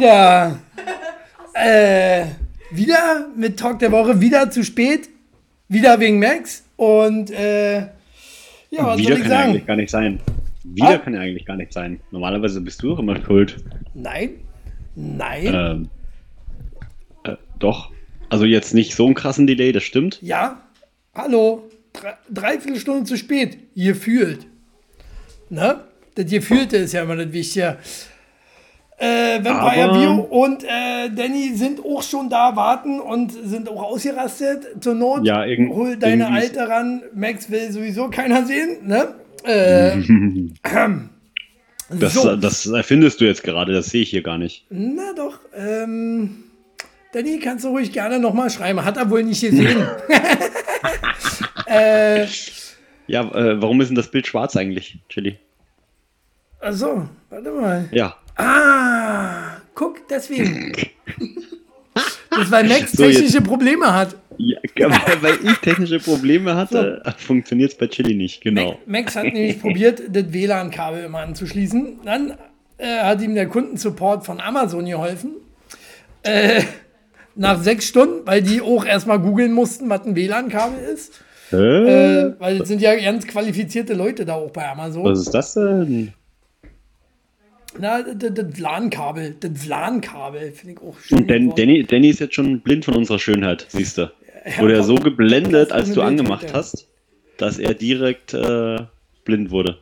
Wieder. Äh, wieder mit Talk der Woche, wieder zu spät. Wieder wegen Max. Und äh, ja, was Wieder soll ich kann sagen? eigentlich gar nicht sein. Wieder Ah? kann ja eigentlich gar nicht sein. Normalerweise bist du auch immer schuld. Nein. Nein. Ähm, äh, doch. Also jetzt nicht so einen krassen Delay, das stimmt. Ja. Hallo. Drei, dreiviertel Stunde zu spät. Ihr fühlt. Ne? Das Gefühlte ist ja immer das Wichtige. Äh, Vampire Aber- View und äh, Danny sind auch schon da, warten und sind auch ausgerastet. Zur Not Ja, irgend- hol deine Alte ran. Max will sowieso keiner sehen. Ne? Äh, Das, so. das erfindest du jetzt gerade, das sehe ich hier gar nicht. Na doch. Ähm, Danny, kannst du ruhig gerne nochmal schreiben. Hat er wohl nicht gesehen. äh, Ja, äh, warum ist denn das Bild schwarz eigentlich, Chili? achso, warte mal. Ja. Ah, guck, deswegen. Das, weil Max So, jetzt- technische Probleme hat. ja weil, weil ich technische Probleme hatte, funktioniert es bei Chili nicht, genau. Max hat nämlich probiert, das WLAN-Kabel immer anzuschließen. Dann äh, hat ihm der Kundensupport von Amazon geholfen. Äh, nach sechs Stunden, weil die auch erstmal googeln mussten, was ein WLAN-Kabel ist. Äh, weil es sind ja ganz qualifizierte Leute da auch bei Amazon. Was ist das denn? Na, das, WLAN-Kabel, das WLAN-Kabel finde ich auch schön. Geworden. Danny, Danny ist jetzt schon blind von unserer Schönheit, siehst du. Wurde er so geblendet, als du angemacht ja. hast, dass er direkt äh, blind wurde.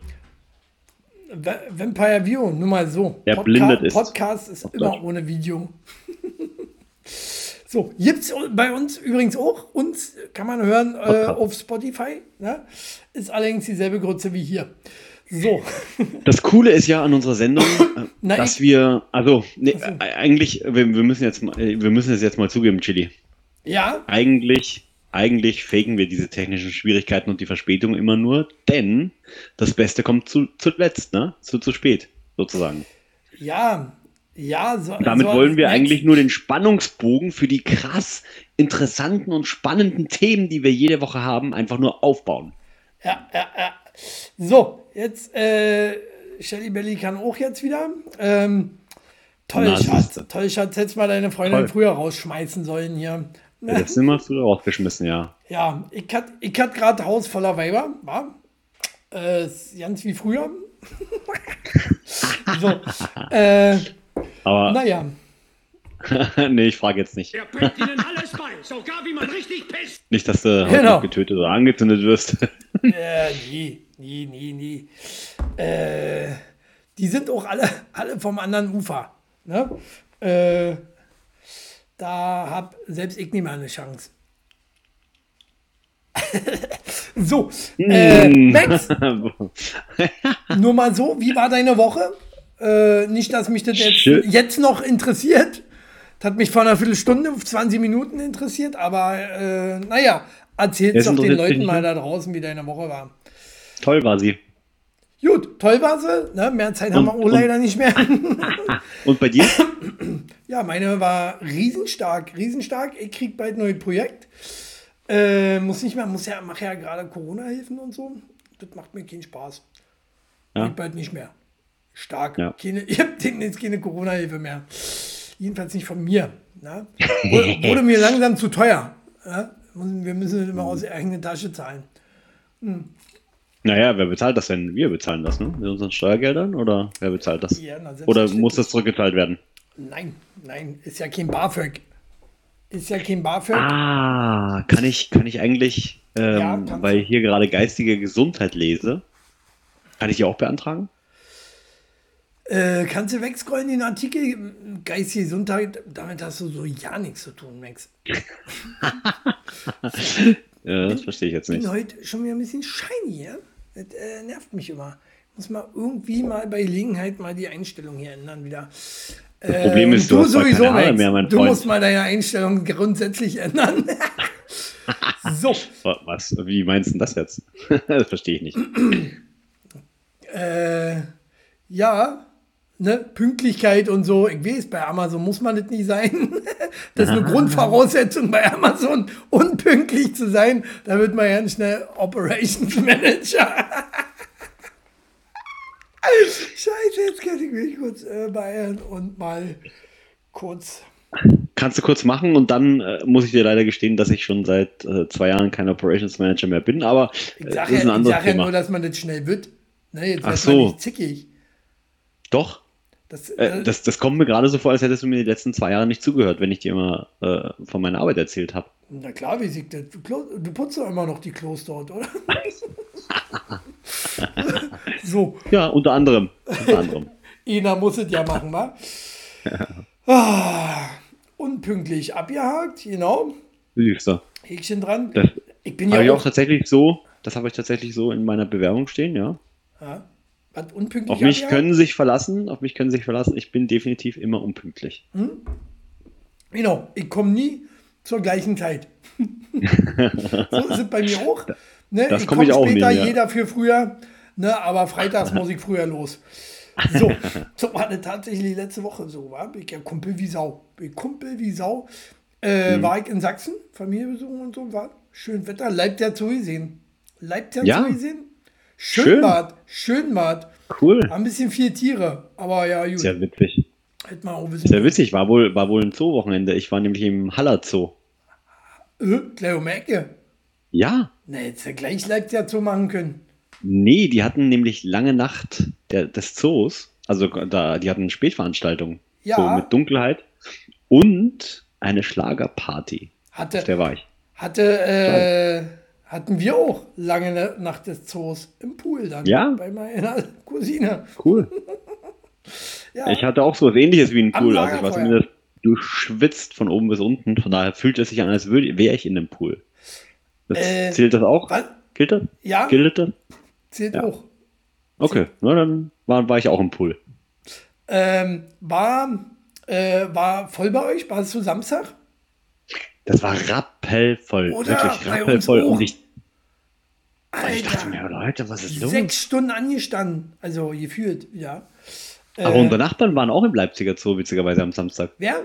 Va- Vampire View, nur mal so. Der blindet ist. Podcast ist Auf immer ohne Video. so, gibt's bei uns übrigens auch. Uns kann man hören äh, auf Spotify. Ne? Ist allerdings dieselbe Größe wie hier. So, Das Coole ist ja an unserer Sendung, äh, Na, dass wir, also nee, Ach so. äh, eigentlich, wir, wir müssen jetzt, mal- äh, wir müssen es jetzt mal zugeben, Chili. ja, Eigentlich, eigentlich faken wir diese technischen Schwierigkeiten und die Verspätung immer nur, denn das Beste kommt zu, zuletzt, ne? Zu, zu spät, sozusagen. ja, ja. So, Damit so wollen wir eigentlich nur den Spannungsbogen für die krass interessanten und spannenden Themen, die wir jede Woche haben, einfach nur aufbauen. Ja, ja, ja. So, jetzt, äh, Shelly Belly kann auch jetzt wieder. Ähm, toll, Na, Schatz. Toll, Schatz. Hättest mal deine Freundin Toll. früher rausschmeißen sollen hier. Ja, das sind wir früher rausgeschmissen, ja. Ja, ich hatte ich hat gerade Haus voller Weiber, war. Äh, ist ganz wie früher. so, äh, Aber naja. nee, ich frage jetzt nicht. Er bringt ihnen alles bei, sogar wie man richtig pisst. Nicht, dass du heute Genau. noch getötet oder angezündet wirst. Äh, nie, nie, nie, nie. Äh, die sind auch alle, alle vom anderen Ufer. Ne? Äh, da hab selbst ich nicht mehr eine Chance. so, äh, Max, nur mal so, wie war deine Woche? Äh, nicht, dass mich das jetzt, jetzt noch interessiert. Das hat mich vor einer Viertelstunde auf 20 Minuten interessiert, aber äh, naja, erzähl's Jetzt doch den Leuten mal da draußen, wie deine Woche war. Toll war sie. Gut, toll war sie. Ne? Mehr Zeit haben wir auch und- leider nicht mehr. Und bei dir? ja, meine war riesenstark, riesenstark. Ich krieg bald ein neues Projekt. Äh, muss nicht mehr, muss ja, mach ja gerade Corona-Hilfen und so. Das macht mir keinen Spaß. Ja. Geht bald nicht mehr. Stark. Ja. Keine, ich habe demnächst keine Corona-Hilfe mehr. Jedenfalls nicht von mir. Ne? Wurde, wurde mir langsam zu teuer. Ja? Wir müssen das immer aus der eigenen Tasche zahlen. Naja, wer bezahlt das denn? Wir bezahlen das, ne? Mit unseren Steuergeldern? Oder wer bezahlt das? Ja, na, oder muss das zurückgezahlt werden? Nein, nein, ist ja kein BAföG. Ist ja kein BAföG. Ah, kann ich, kann ich eigentlich, ähm, Ja, weil ich hier gerade geistige Gesundheit lese, kann ich die auch beantragen? Äh, kannst du wegscrollen den Artikel? Geistige Gesundheit, damit hast du so ja nichts zu tun, Max. Ja, das verstehe ich jetzt Ich nicht. bin heute schon wieder ein bisschen shiny, ja? Das äh, nervt mich immer. Ich muss mal irgendwie mal bei Gelegenheit mal die Einstellung hier ändern wieder. Das Problem ist, du hast zwar keine Haare mehr, mein Du Freund. musst mal deine Einstellung grundsätzlich ändern. so, Wa- Was? Wie meinst du das jetzt? das verstehe ich nicht. äh, ja, ne, Pünktlichkeit und so. Ich weiß, bei Amazon muss man das nicht sein. Das ist eine Grundvoraussetzung bei Amazon, unpünktlich zu sein. Da wird man ganz schnell Operations Manager. Scheiße, jetzt kann ich mich kurz äh, beeilen und mal kurz. Kannst du kurz machen und dann äh, muss ich dir leider gestehen, dass ich schon seit äh, zwei Jahren kein Operations Manager mehr bin, aber Ich äh, sage ja, ich anderes sag ja nur, dass man das schnell wird. Ne, jetzt Ach so. nicht zickig. Doch, Das, äh, äh, das, das kommt mir gerade so vor, als hättest du mir die letzten zwei Jahre nicht zugehört, wenn ich dir immer äh, von meiner Arbeit erzählt habe. na klar, wie sieht das? Du, putzt doch immer noch die Klos dort, oder? so, Ja, unter anderem. Unter anderem. einer muss es ja machen, wa? Ah, unpünktlich abgehakt, genau. Süßer. Häkchen dran. Das ich bin ja auch auch. tatsächlich so, das habe ich tatsächlich so in meiner Bewerbung stehen, ja. Ja, was unpünktlich Auf mich können sich verlassen, auf mich können sich verlassen. Ich bin definitiv immer unpünktlich. Genau, ich komme nie zur gleichen Zeit. so ist es bei mir auch. Ne? das ich komm komme ich auch später, nie, ja. jeder für früher, ne? aber freitags muss ich früher los. So, so war das tatsächlich letzte Woche so, war ich ja Kumpel wie Sau. Bin Kumpel wie Sau. Äh, Mhm. War ich in Sachsen, Familie besuchen und so, war schön Wetter, Leipzig zu gesehen. Leipzig Ja. zu gesehen. Schön, Schön. Bad, schön Bad. Cool. Ein bisschen viel Tiere, aber ja, gut. Sehr witzig. Hätte man auch wissen Sehr witzig. War wohl, war wohl ein Zoo-Wochenende. Ich war nämlich im Haller Zoo. Äh, gleich um Ecke. Ja. Na, jetzt ja gleich Leipzig zu machen können. Nee, die hatten nämlich lange Nacht der, des Zoos. Also da, die hatten eine Spätveranstaltung. Ja. So mit Dunkelheit. Und eine Schlagerparty. Auf Hatte, der war ich. hatte, äh, hatten wir auch lange ne- Nacht des Zoos im Pool dann. Ja. Bei meiner Cousine. Cool. Ja, Ich hatte auch so was ähnliches wie ein Pool. Also ich war zumindest durchschwitzt von oben bis unten. Von daher fühlt es sich an, als wäre ich in einem Pool. Das, Äh, zählt das auch? was? Gilt das? Ja, Gilt das? zählt Ja. auch. Okay, na, dann war, war ich auch im Pool. Ähm, war, äh, war voll bei euch? War es zu Samstag? Das war rappelvoll. Oder? Wirklich rappelvoll. Und ich, ich dachte Alter, mir, Leute, was ist los? sechs Stunden angestanden. Also gefühlt, ja. Aber Äh, unsere Nachbarn waren auch im Leipziger Zoo, witzigerweise am Samstag. Wer?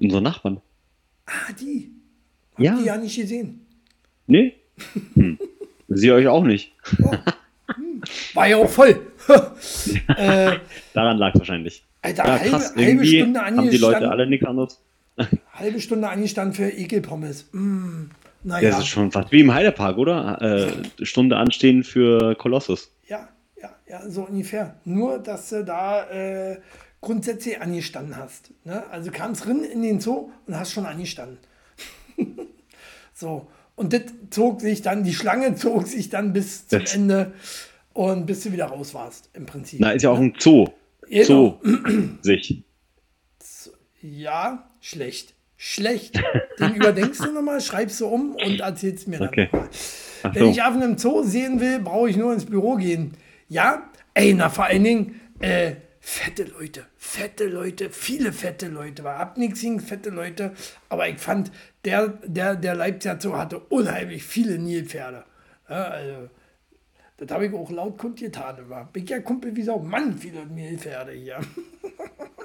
Unsere Nachbarn. Ah, die. Hab Ja. die ja nicht gesehen. Nee? Hm. Sie euch auch nicht. War ja auch voll. äh, Daran lag es wahrscheinlich. Alter, Ja, halbe, krass. halbe Irgendwie Stunde haben die Leute angestanden. alle nichts anderes. Halbe Stunde angestanden für Ekelpommes. Mm, Das naja, ist schon fast wie im Heidepark, oder? Äh, Stunde anstehen für Kolossus. ja, ja, ja, so ungefähr. Nur, dass du da äh, grundsätzlich angestanden hast. Ne? Also kamst rein in den Zoo und hast schon angestanden. so, und das zog sich dann, die Schlange zog sich dann bis zum Das- Ende und bis du wieder raus warst, im Prinzip. Na, ist ja auch ein Zoo. Genau. Zoo. Sich. Ja, schlecht. Schlecht. Den überdenkst du nochmal, schreibst du um und erzählst mir dann Okay. Ach Wenn so. ich Affen im Zoo sehen will, brauche ich nur ins Büro gehen. Ja, ey, na vor allen Dingen, äh, fette Leute, fette Leute, viele fette Leute. War hab nichts gegen fette Leute, aber ich fand, der, der, der Leipziger Zoo hatte unheimlich viele Nilpferde. Ja, also, das habe ich auch laut kundgetan. War. Bin ja Kumpel wie Sau. Mann, viele Nilpferde hier.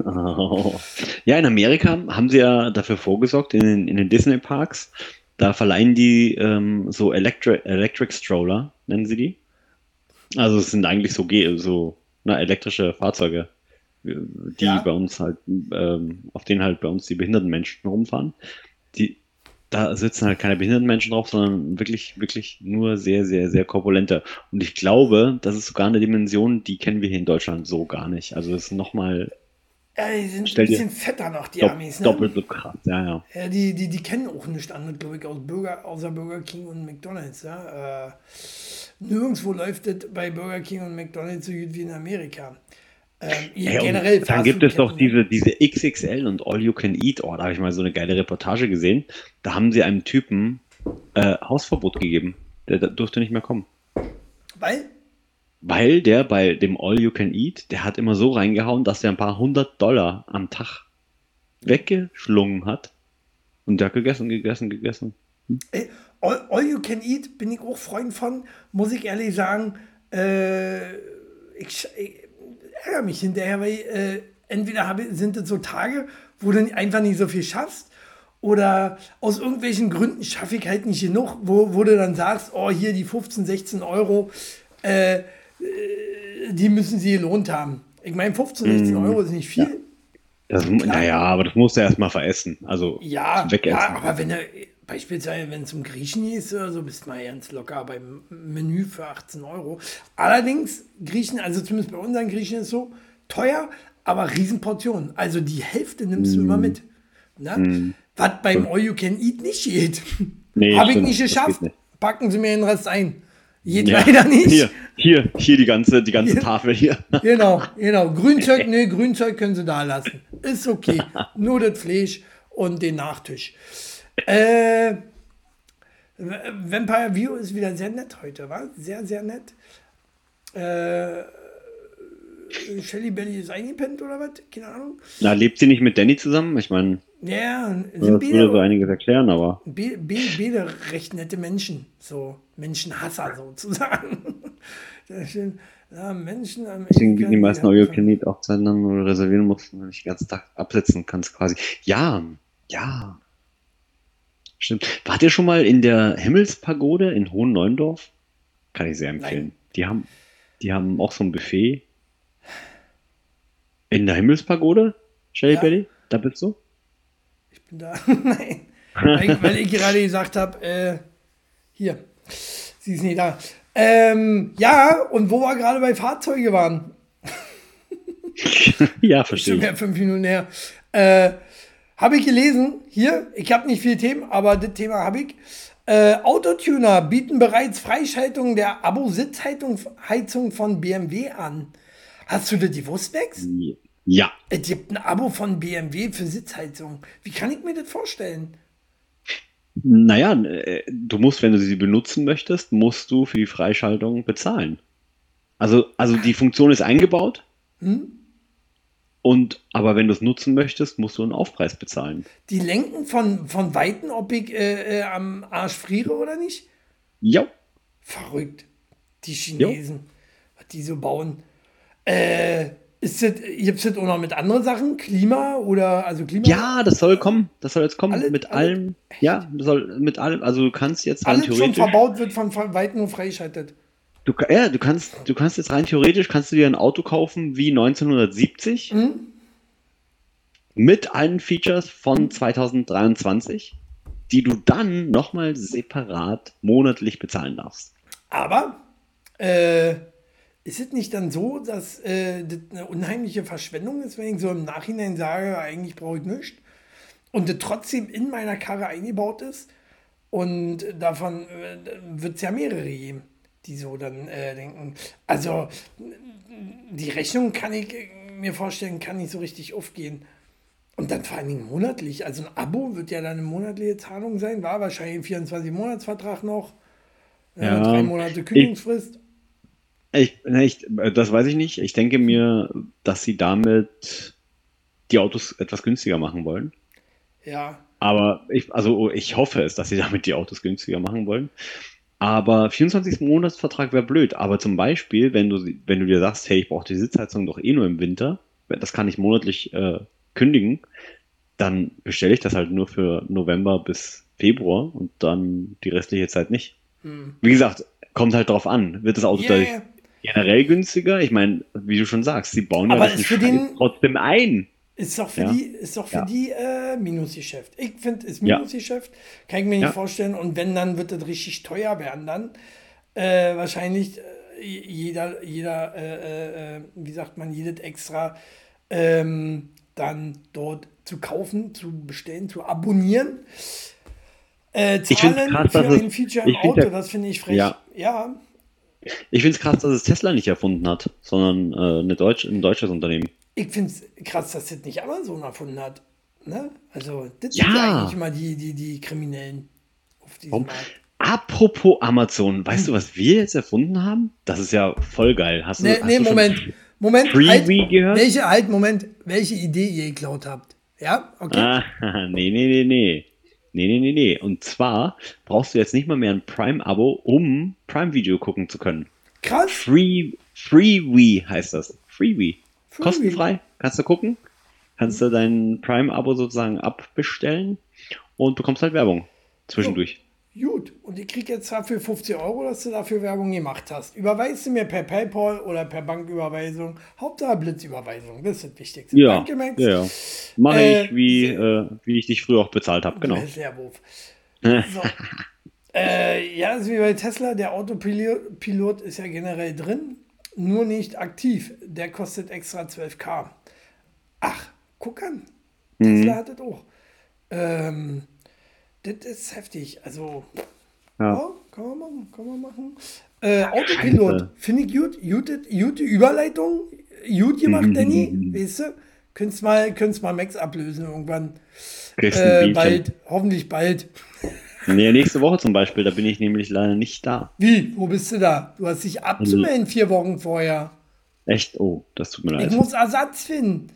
Oh. Ja, in Amerika haben sie ja dafür vorgesorgt, in den, in den Disney-Parks. Da verleihen die ähm, so Electri Electric Stroller, nennen sie die. Also es sind eigentlich so, so na, elektrische Fahrzeuge, äh, die Ja. bei uns halt, ähm, auf denen halt bei uns die behinderten Menschen rumfahren. Die, da sitzen halt keine behinderten Menschen drauf, sondern wirklich, wirklich nur sehr, sehr, sehr korpulente. Und ich glaube, das ist sogar eine Dimension, die kennen wir hier in Deutschland so gar nicht. Also das ist nochmal Ja, die sind Stell ein bisschen fetter noch, die Amis. Ne? doppelt so krass. Ja, ja. Ja, die, die, die kennen auch nichts anderes, glaube ich, aus Burger, außer Burger King und McDonalds. Ja? Äh, nirgendwo läuft das bei Burger King und McDonalds so gut wie in Amerika. Ähm, und generell dann gibt es doch diese, diese XXL und All You Can Eat. Oh, da habe ich mal so eine geile Reportage gesehen. Da haben sie einem Typen äh, Hausverbot gegeben. Der, der durfte nicht mehr kommen. Weil, Weil der bei dem All You Can Eat, der hat immer so reingehauen, dass der ein paar hundert Dollar am Tag weggeschlungen hat. Und der hat gegessen, gegessen, gegessen. ey, all, all You Can Eat bin ich auch Freund von, muss ich ehrlich sagen. Äh, ich, ich ärgere mich hinterher, weil äh, entweder habe, sind das so Tage, wo du einfach nicht so viel schaffst. Oder aus irgendwelchen Gründen schaffe ich halt nicht genug, wo, wo du dann sagst, oh, hier die 15, 16 Euro, äh, äh, die müssen sie gelohnt haben. Ich meine, 15, 16 Euro ist nicht viel. Das, naja, aber das musst du erstmal veressen. Also Ja, wegessen. ja, aber wenn du beispielsweise, wenn es um Griechen ist oder so, bist du mal ganz locker beim Menü für 18 Euro. Allerdings, Griechen, also zumindest bei unseren Griechen ist so teuer, aber Riesenportionen. Also die Hälfte nimmst du Mm. immer mit. Ne? Was beim All You Can Eat nicht geht. Nee, Habe ich nicht geschafft. nicht. Packen sie mir den Rest ein. Geht Ja, leider nicht. Hier, hier, hier die ganze, die ganze Hier. Tafel hier. Genau, genau. Grünzeug, nee, Grünzeug können sie da lassen. Ist okay. Nur das Fleisch und den Nachtisch. Äh, Vampire View ist wieder sehr nett heute, war? Sehr, sehr nett. Äh, Shelly Belly ist eingepennt oder was? Keine Ahnung. Na, lebt sie nicht mit Danny zusammen? Ich meine, Ja, das sind würde so einiges erklären, aber. be, be, beide recht nette Menschen. So Menschenhasser sozusagen. Schön. Ja, Menschen am Deswegen bieten die meisten Eat auch dann, wo du reservieren musst und nicht den ganzen Tag absetzen kannst quasi. Ja, ja. Stimmt. Wart ihr schon mal in der Himmelspagode in Hohen Neuendorf? Kann ich sehr empfehlen. Nein. Die haben, die haben auch so ein Buffet. In der Himmelspagode, Shelly Ja. Belly? Da bist du? Ich bin da. Nein. Weil ich, weil ich gerade gesagt habe, äh, hier, sie ist nicht da. Ähm, ja, und wo wir gerade bei Fahrzeuge waren, ja, verstehe schon mehr fünf Minuten her, äh, habe ich gelesen, hier, ich habe nicht viele Themen, aber das Thema habe ich. Äh, Autotuner bieten bereits Freischaltung der Abo-Sitzheizung Heizung von BMW an. Hast du das gewusst, Max? Ja. Es gibt ein Abo von BMW für Sitzheizung. Wie kann ich mir das vorstellen? Naja, äh, du musst, wenn du sie benutzen möchtest, musst du für die Freischaltung bezahlen. Also, also die Funktion ist eingebaut. Und, aber wenn du es nutzen möchtest, musst du einen Aufpreis bezahlen. Die lenken von, von Weitem, ob ich äh, äh, am Arsch friere oder nicht? Ja. Verrückt. Die Chinesen, was die so bauen. Äh, ist das, gibt es das auch noch mit anderen Sachen? Klima oder, also Klima? Ja, das soll kommen. Das soll jetzt kommen. Alle- mit alle- allem. Ja, das soll mit allem. Also du kannst jetzt Alles schon verbaut wird von Weitem nur freischaltet. Du, ja, du kannst, du kannst jetzt rein theoretisch kannst du dir ein Auto kaufen wie 1970 Mhm. mit allen Features von 2023, die du dann nochmal separat monatlich bezahlen darfst. Aber äh, ist es nicht dann so, dass äh, das eine unheimliche Verschwendung ist, wenn ich so im Nachhinein sage, eigentlich brauche ich nichts und das trotzdem in meiner Karre eingebaut ist und davon äh, wird es ja mehrere geben, die so dann äh, denken. Also die Rechnung kann ich äh, mir vorstellen, kann nicht so richtig aufgehen. Und dann vor allen Dingen monatlich. Also ein Abo wird ja dann eine monatliche Zahlung sein, war wahrscheinlich ein 24-Monats-Vertrag noch. Ja, Ja, drei Monate Kündigungsfrist. Ich, ne, ich, das weiß ich nicht. Ich denke mir, dass sie damit die Autos etwas günstiger machen wollen. Ja. Aber ich, also ich hoffe es, dass sie damit die Autos günstiger machen wollen. Aber 24 Monatsvertrag wäre blöd. Aber zum Beispiel, wenn du, wenn du dir sagst, hey, ich brauche die Sitzheizung doch eh nur im Winter, das kann ich monatlich äh, kündigen, dann bestelle ich das halt nur für November bis Februar und dann die restliche Zeit nicht. Wie gesagt, kommt halt drauf an. Wird das Auto Ja, dadurch generell günstiger? Ich meine, wie du schon sagst, sie bauen Aber ja das den- trotzdem ein. Ist doch für Ja. die, ist doch für Ja. die äh, Minusgeschäft. Ich finde, ist Ja. Minusgeschäft. Kann ich mir nicht Ja. vorstellen. Und wenn, dann wird das richtig teuer werden dann. Äh, wahrscheinlich äh, jeder, jeder, äh, äh, äh, wie sagt man, jedes extra ähm, dann dort zu kaufen, zu bestellen, zu abonnieren. Äh, Ich zahlen krass, für es- ein Feature im Auto, ja- das finde ich frech. Ja. ja, Ich finde es krass, dass es Tesla nicht erfunden hat, sondern äh, eine Deutsch, ein deutsches Unternehmen. Ich finde es krass, dass das nicht Amazon erfunden hat. Ne? Also, das Ja. sind ja eigentlich immer die, die, die Kriminellen auf diesem Warum? Markt. Apropos Amazon, weißt du, was wir jetzt erfunden haben? Das ist ja voll geil. Hast du, Nee, hast nee du schon Moment. Moment. Halt, gehört? Welche, halt, Moment. Welche Idee ihr geklaut habt. Ja, okay. Ah, nee, nee, nee, nee. Nee, nee, nee, nee. Und zwar brauchst du jetzt nicht mal mehr ein Prime-Abo, um Prime-Video gucken zu können. Krass. Free, Freewee heißt das. Freewee. Kostenfrei. Kannst du gucken. Kannst du dein Prime-Abo sozusagen abbestellen und bekommst halt Werbung zwischendurch. Gut, und ich krieg jetzt dafür 50 Euro, dass du dafür Werbung gemacht hast. Überweist du mir per PayPal oder per Banküberweisung. Hauptsache Blitzüberweisung, das ist das Wichtigste. Ja, Danke, Max. ja, ja. Mache Äh, ich, wie, äh, wie ich dich früher auch bezahlt habe, genau. Sehr Wurf. So. äh, ja, das ist wie bei Tesla. Der Autopilot Pilot ist ja generell drin, nur nicht aktiv. Der kostet extra 12k. Ach, guck an. Tesla hat das auch. Ähm, das ist heftig. Also, ja. Ja. kann man machen, kann man machen. Äh, Autopilot, finde ich gut. Gute, gute Überleitung. Gut gemacht, Danny. Weißt du? Könntest mal, könntest mal Max ablösen irgendwann. Äh, bald, hoffentlich bald. Nee, nächste Woche zum Beispiel, da bin ich nämlich leider nicht da. Wie? Wo bist du da? Du hast dich abzumelden vier Wochen vorher. Echt? Oh, das tut mir Ich leid. muss Ersatz finden.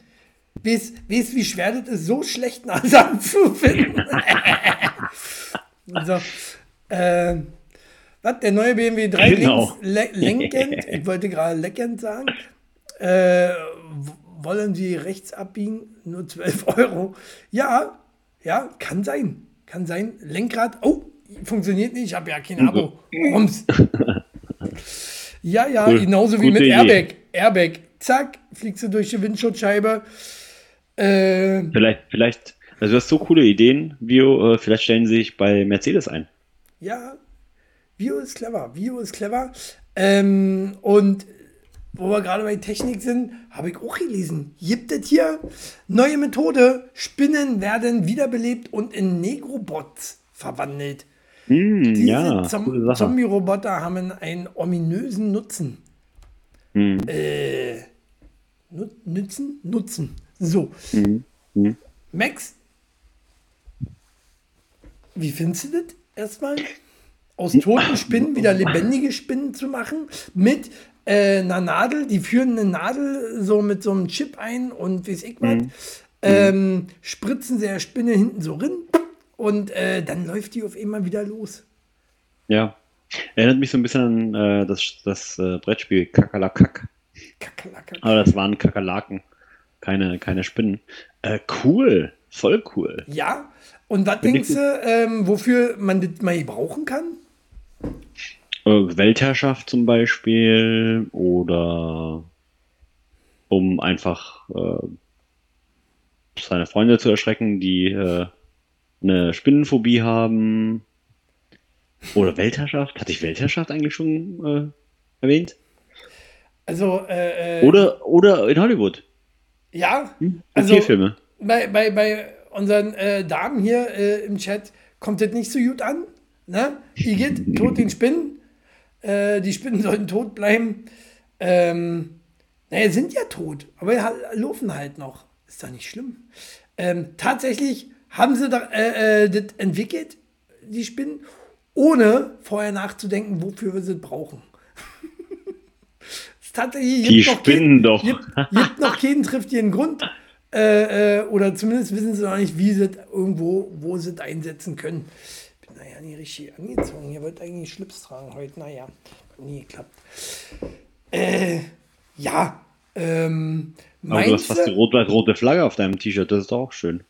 Weißt weißt, wie schwer das ist, so schlechten Ersatz zu finden? so, äh, was? Der neue BMW 3 Genau. links, le lenkend, ich wollte gerade leckend sagen, äh, wollen Sie rechts abbiegen? Nur 12 Euro. Ja, ja, kann sein. Kann sein. Lenkrad, oh, funktioniert nicht, ich habe ja kein Abo. Rums. Ja, ja, Cool. genauso wie mit Idee. Airbag. Airbag, zack, fliegst du durch die Windschutzscheibe. Äh, Vielleicht, vielleicht, also du hast so coole Ideen, Vio, äh, vielleicht stellen sie sich bei Mercedes ein. ja, Vio ist clever. Vio ist clever. Ähm, und wo wir gerade bei Technik sind, habe ich auch gelesen. Gibt es hier neue Methode? Spinnen werden wiederbelebt und in Negrobots verwandelt. Hm, Diese ja, Zom. Zombie-Roboter haben einen ominösen Nutzen. Hm. Äh, nu nützen? Nutzen. So. Hm. Max, wie findest du das erstmal? Aus toten Spinnen wieder lebendige Spinnen zu machen mit äh, einer Nadel, die führen eine Nadel so mit so einem Chip ein und weiß ich was, ähm, spritzen sie der Spinne hinten so rein und äh, dann läuft die auf einmal wieder los. Ja. Erinnert mich so ein bisschen an äh, das, das äh, Brettspiel Kakerlakak. Kakerlake. Aber das waren Kakerlaken, keine, keine Spinnen. Äh, cool, voll cool. Ja, und was denkst du, ähm, wofür man das mal brauchen kann? Äh, Weltherrschaft zum Beispiel oder um einfach äh, seine Freunde zu erschrecken, die äh, eine Spinnenphobie haben. Oder Weltherrschaft? Hatte ich Weltherrschaft eigentlich schon äh, erwähnt? Also, äh, äh, Oder, oder in Hollywood. ja, Hm? Also- Tierfilme. bei, bei, bei unseren Damen hier im Chat kommt das nicht so gut an. Ne? Igitt, tot den Spinnen. Äh, die Spinnen sollten tot bleiben. Ähm, naja, sind ja tot, aber laufen halt noch. Ist doch nicht schlimm. Ähm, tatsächlich haben sie da, äh, äh, das entwickelt, die Spinnen, ohne vorher nachzudenken, wofür wir sie brauchen. tatsächlich, Die gibt noch kein- spinnen doch. Gibt, gibt noch keinen triftigen Grund. Äh, äh, oder zumindest wissen sie noch nicht, wie sie es irgendwo, wo sie einsetzen können. Naja nie richtig angezogen. Hier wird eigentlich Schlips tragen heute. Naja, hat nie geklappt. Äh, ja. Ähm, Aber du hast fast die rot-weiß-rote Flagge auf deinem T-Shirt, das ist doch auch schön.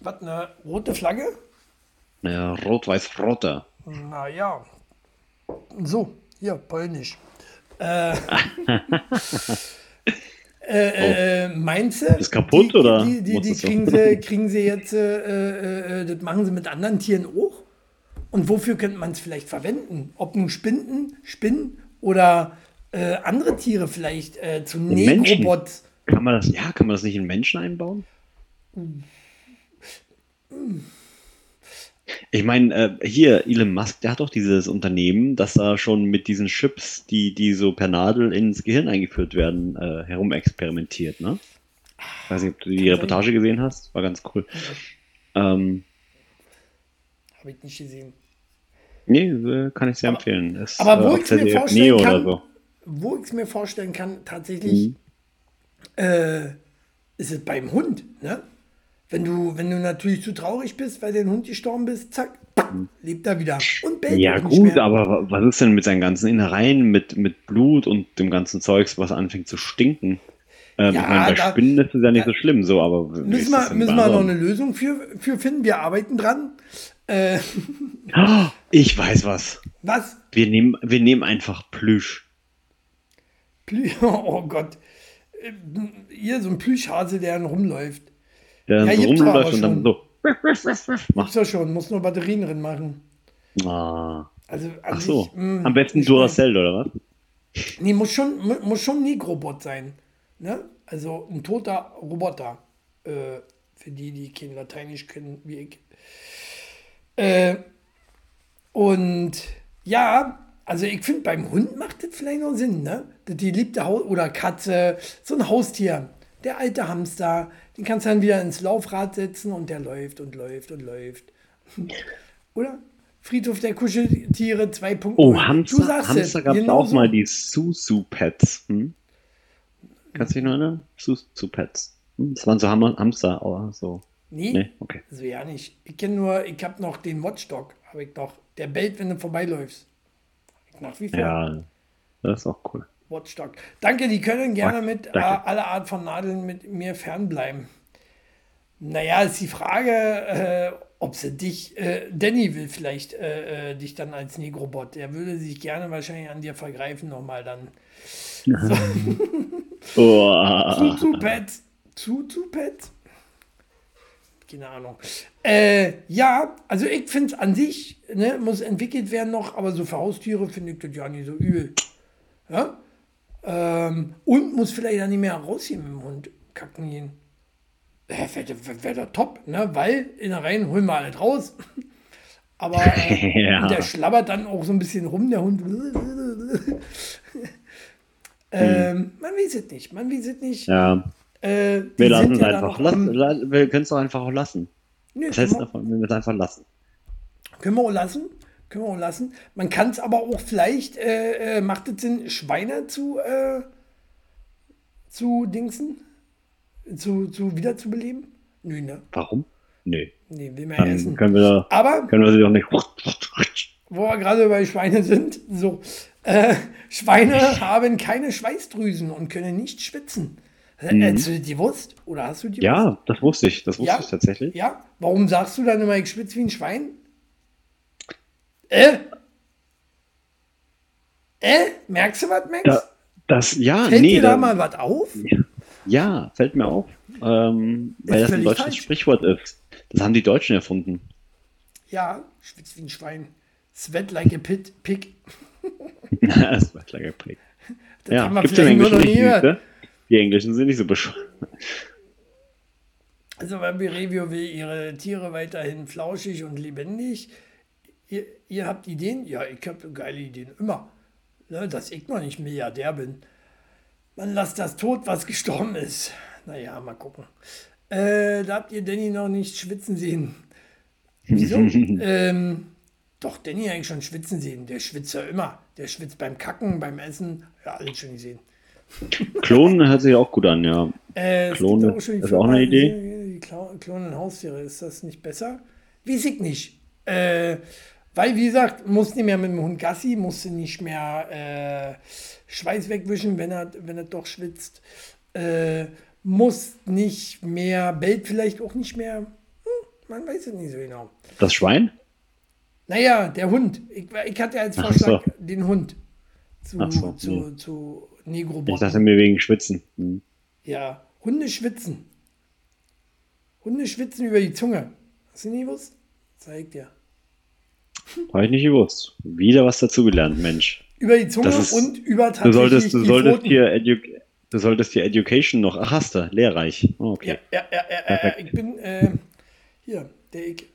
was, eine rote Flagge? Naja, rot-weiß-roter. Naja. So, hier, polnisch. Äh, äh, äh, meinst du? Ist kaputt, die, oder? Die, die, die kriegen, sie, kriegen sie jetzt, äh, äh, das machen sie mit anderen Tieren auch? Und wofür könnte man es vielleicht verwenden? Ob nun Spinnen, Spinnen oder äh, andere Tiere vielleicht äh, zu. Negrobots? Kann man das, ja, kann man das nicht in Menschen einbauen? Ich meine, äh, hier, Elon Musk, der hat doch dieses Unternehmen, das da schon mit diesen Chips, die, die so per Nadel ins Gehirn eingeführt werden, äh, herumexperimentiert, ne? Ich weiß nicht, ob du die Reportage gesehen hast, war ganz cool. Ähm, Habe ich nicht gesehen. nee, äh, kann ich sehr empfehlen. Ist, aber wo äh, ich's mir vorstellen Neo kann- so. Wo ich es mir vorstellen kann, tatsächlich, äh, ist es beim Hund, ne? Wenn du, wenn du natürlich zu traurig bist, weil dein Hund gestorben bist, zack, lebt er wieder und bellt Ja gut, mehr. aber wa- was ist denn mit seinen ganzen Innereien, mit, mit Blut und dem ganzen Zeugs, was anfängt zu stinken? Ähm, Ja, ich meine, bei da- Spinnen ist es ja nicht so schlimm, so, aber ist Müssen wir, müssen wir noch eine Lösung für, für finden. Wir arbeiten dran. Äh, Ich weiß was. was? Wir nehmen, wir nehmen einfach Plüsch. Plü oh Gott. Äh, Hier so ein Plüschhase, der dann rumläuft. Der Ja, so rumläuft und dann schon. so. Gibt's doch schon, muss nur Batterien drin machen. Ah. Also, an Ach so. sich, mh, Am besten ich Duracell, oder was? Nee, muss schon, mu- muss schon ein Negrobot sein. Ne? Also ein toter Roboter. Äh, für die, die kein Lateinisch können, wie ich. Äh, und ja, also ich finde, beim Hund macht das vielleicht noch Sinn, ne? Die liebte Haus oder Katze, so ein Haustier. Der alte Hamster, den kannst du dann wieder ins Laufrad setzen und der läuft und läuft und läuft. Oder? Friedhof der Kuscheltiere 2.0. Oh, Hamster, Hamster gab es auch so. mal die Susu-Pets. Hm? Kannst du dich noch erinnern? Susu-Pets. Hm? Das waren so Ham Hamster, aber so. Nee, Nee, okay. also ja nicht. Ich kenne nur, ich habe noch den Watchdog, habe ich noch. Der bellt, wenn du vorbeiläufst. Nach wie vor. Ja, das ist auch cool. Watchdog. Danke, die können gerne mit äh, aller Art von Nadeln mit mir fernbleiben. Naja, ist die Frage, äh, ob sie dich, äh, Danny will vielleicht äh, äh, dich dann als Negrobot. Der würde sich gerne wahrscheinlich an dir vergreifen nochmal dann. Oh, Zu, zu Pet. Zu, zu Pet. Keine Ahnung. Äh, ja, also ich finde es an sich, ne, muss entwickelt werden noch, aber so für Haustiere finde ich das ja nicht so übel. Ja? Ähm, und muss vielleicht dann nicht mehr rausgehen mit dem Hund kacken gehen. Wäre wär doch top, ne? weil in der Reihen holen wir alles raus. Aber äh, Ja. der schlabbert dann auch so ein bisschen rum, der Hund. ähm, man weiß es nicht, man weiß es nicht. ja, Äh, wir lassen es ja einfach. noch Lass, am- la, wir können es doch einfach auch lassen. Nö, Das heißt, wir müssen es einfach lassen. können wir auch lassen. Können wir auch lassen. Man kann es aber auch vielleicht, äh, äh, macht es Sinn, Schweine zu, äh, zu Dingsen? Zu, zu wiederzubeleben? Nö, ne? Warum? Nee. Nee, will man Dann essen. können wir, Aber können wir sie doch nicht. wo wir gerade bei Schweine sind, so, äh, Schweine haben keine Schweißdrüsen und können nicht schwitzen. Mhm. Hättest du die gewusst? Oder hast du die? Ja, das wusste ich. Das wusste Ja? ich tatsächlich. Ja? Warum sagst du dann immer, ich schwitze wie ein Schwein? Äh? Äh? Merkst du was, Max? Ja, das, ja, Fällt nee. dir da da- mal was auf? Ja, fällt mir auf. Ähm, weil das ein deutsches falsch. Sprichwort ist. Das haben die Deutschen erfunden. Ja, schwitzt wie ein Schwein. Sweat like a pit, pig. das war klar geprägt. Das Ja, haben gibt's im vielleicht nur Englischen noch nicht, siehste? Die Englischen sind nicht so bescheuert. Also Bambi Review will ihre Tiere weiterhin flauschig und lebendig. Ihr, ihr habt Ideen? Ja, ich habe geile Ideen. Immer. Ne, dass ich noch nicht Milliardär bin. Man lasst das tot, was gestorben ist. Naja, mal gucken. Äh, da habt ihr Danny noch nicht schwitzen sehen. Wieso? ähm, doch, Danny eigentlich schon schwitzen sehen. Der schwitzt ja immer. Der schwitzt beim Kacken, beim Essen. Ja, alles schon gesehen. Klonen hört sich auch gut an, ja. Äh, es Klone, gibt auch ist auch eine Idee. Klonen Haustiere, ist das nicht besser? Weiß ich nicht. Äh, weil, wie gesagt, muss nicht mehr mit dem Hund Gassi, musste nicht mehr äh, Schweiß wegwischen, wenn er, wenn er doch schwitzt. Äh, muss nicht mehr, bellt vielleicht auch nicht mehr. Hm, man weiß es nicht so genau. Das Schwein? Naja, der Hund. Ich, ich hatte als Vorschlag so. den Hund zu, so, zu, nee. zu Ich Negrobotten. dachte mir wegen Schwitzen. Hm. Ja, Hunde schwitzen. Hunde schwitzen über die Zunge. Hast du nie gewusst? Zeig dir. Habe ich nicht gewusst. Wieder was dazugelernt, Mensch. Über die Zunge ist- und über Du tatsächlich solltest, du die solltest hier Edu du solltest hier Education noch. Ach, hast du, lehrreich. Oh, okay. Ja, ja, ja, ja, ja, ich bin äh, hier, der ich,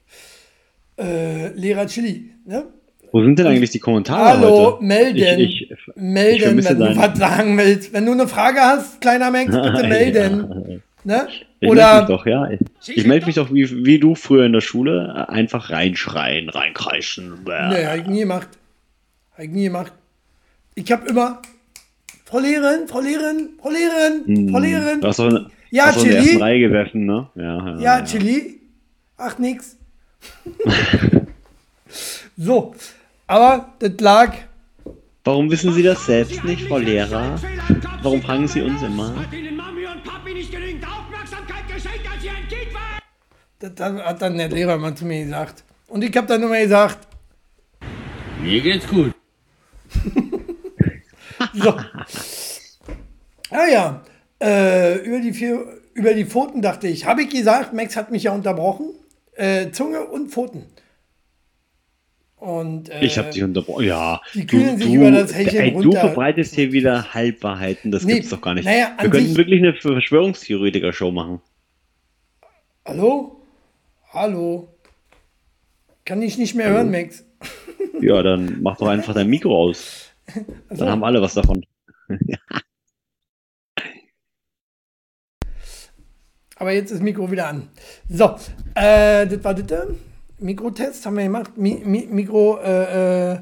äh, Lehrer Chili. Ne? Wo sind denn eigentlich die Kommentare Hallo, heute? melden. Ich, ich, melden, vermisse wenn du was sagen willst. Wenn du eine Frage hast, kleiner Max, bitte melden. Ne? Ich melde mich Oder doch, ja. Ich, ich melde mich doch wie, wie du früher in der Schule. äh, Einfach reinschreien, reinkreischen. Bäh. Nee, habe ich nie gemacht. Habe ich nie gemacht. Ich habe immer, Frau Lehrerin, Frau Lehrerin, Frau Lehrerin, Frau Lehrerin. Hm. Du hast doch in, Ja, hast doch in der Chili. Reihe gesessen, ne? Ja, Ja, Chili. Ach, nix. so, aber das lag, Warum wissen Sie das selbst nicht, Frau Lehrer? Warum fragen Sie uns immer? Das, das hat dann der Lehrer mal zu mir gesagt. Und ich habe dann immer gesagt, Mir geht's gut. so. Ah ja, äh, über, die vier, über die Pfoten dachte ich, habe ich gesagt, Max hat mich ja unterbrochen. Äh, Zunge und Pfoten. Und, äh, Ich habe dich unterbrochen. Ja. die kühlen sich über das Hecheln ey, du runter. verbreitest hier wieder Halbwahrheiten. Das Nee, gibt's doch gar nicht. naja, Wir könnten wirklich eine Verschwörungstheoretiker-Show machen. Hallo? Hallo? Kann ich nicht mehr hören, Max. Ja, dann mach doch einfach dein Mikro aus. Dann haben alle was davon. Aber jetzt ist das Mikro wieder an. So, äh, das war das. Mikrotest haben wir gemacht. Mi Mi Mikro, äh, äh,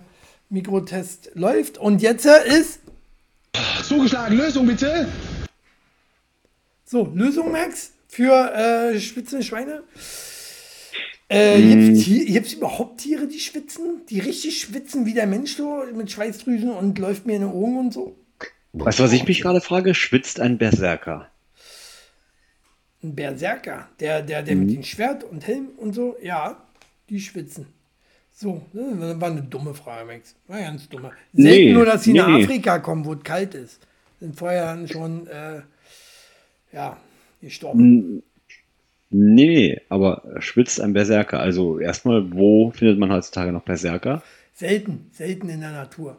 Mikrotest läuft. Und jetzt ist. Zugeschlagen, Lösung bitte. So, Lösung, Max, für äh, schwitzende Schweine. Äh, Gibt es überhaupt Tiere, die schwitzen? Die richtig schwitzen wie der Mensch so mit Schweißdrüsen und läuft mir in den Augen und so? Weißt du, was ich mich gerade frage? Schwitzt ein Berserker? Ein Berserker, der, der, der mit dem Schwert und Helm und so, ja, die schwitzen. So, ne, das war eine dumme Frage, Max. War ganz dumme. Selten Nee, nur, dass sie nach nee. Afrika kommen, wo es kalt ist. Sind vorher dann schon, äh, ja, gestorben. Nee, aber schwitzt ein Berserker? Also erstmal, wo findet man heutzutage noch Berserker? Selten, selten in der Natur.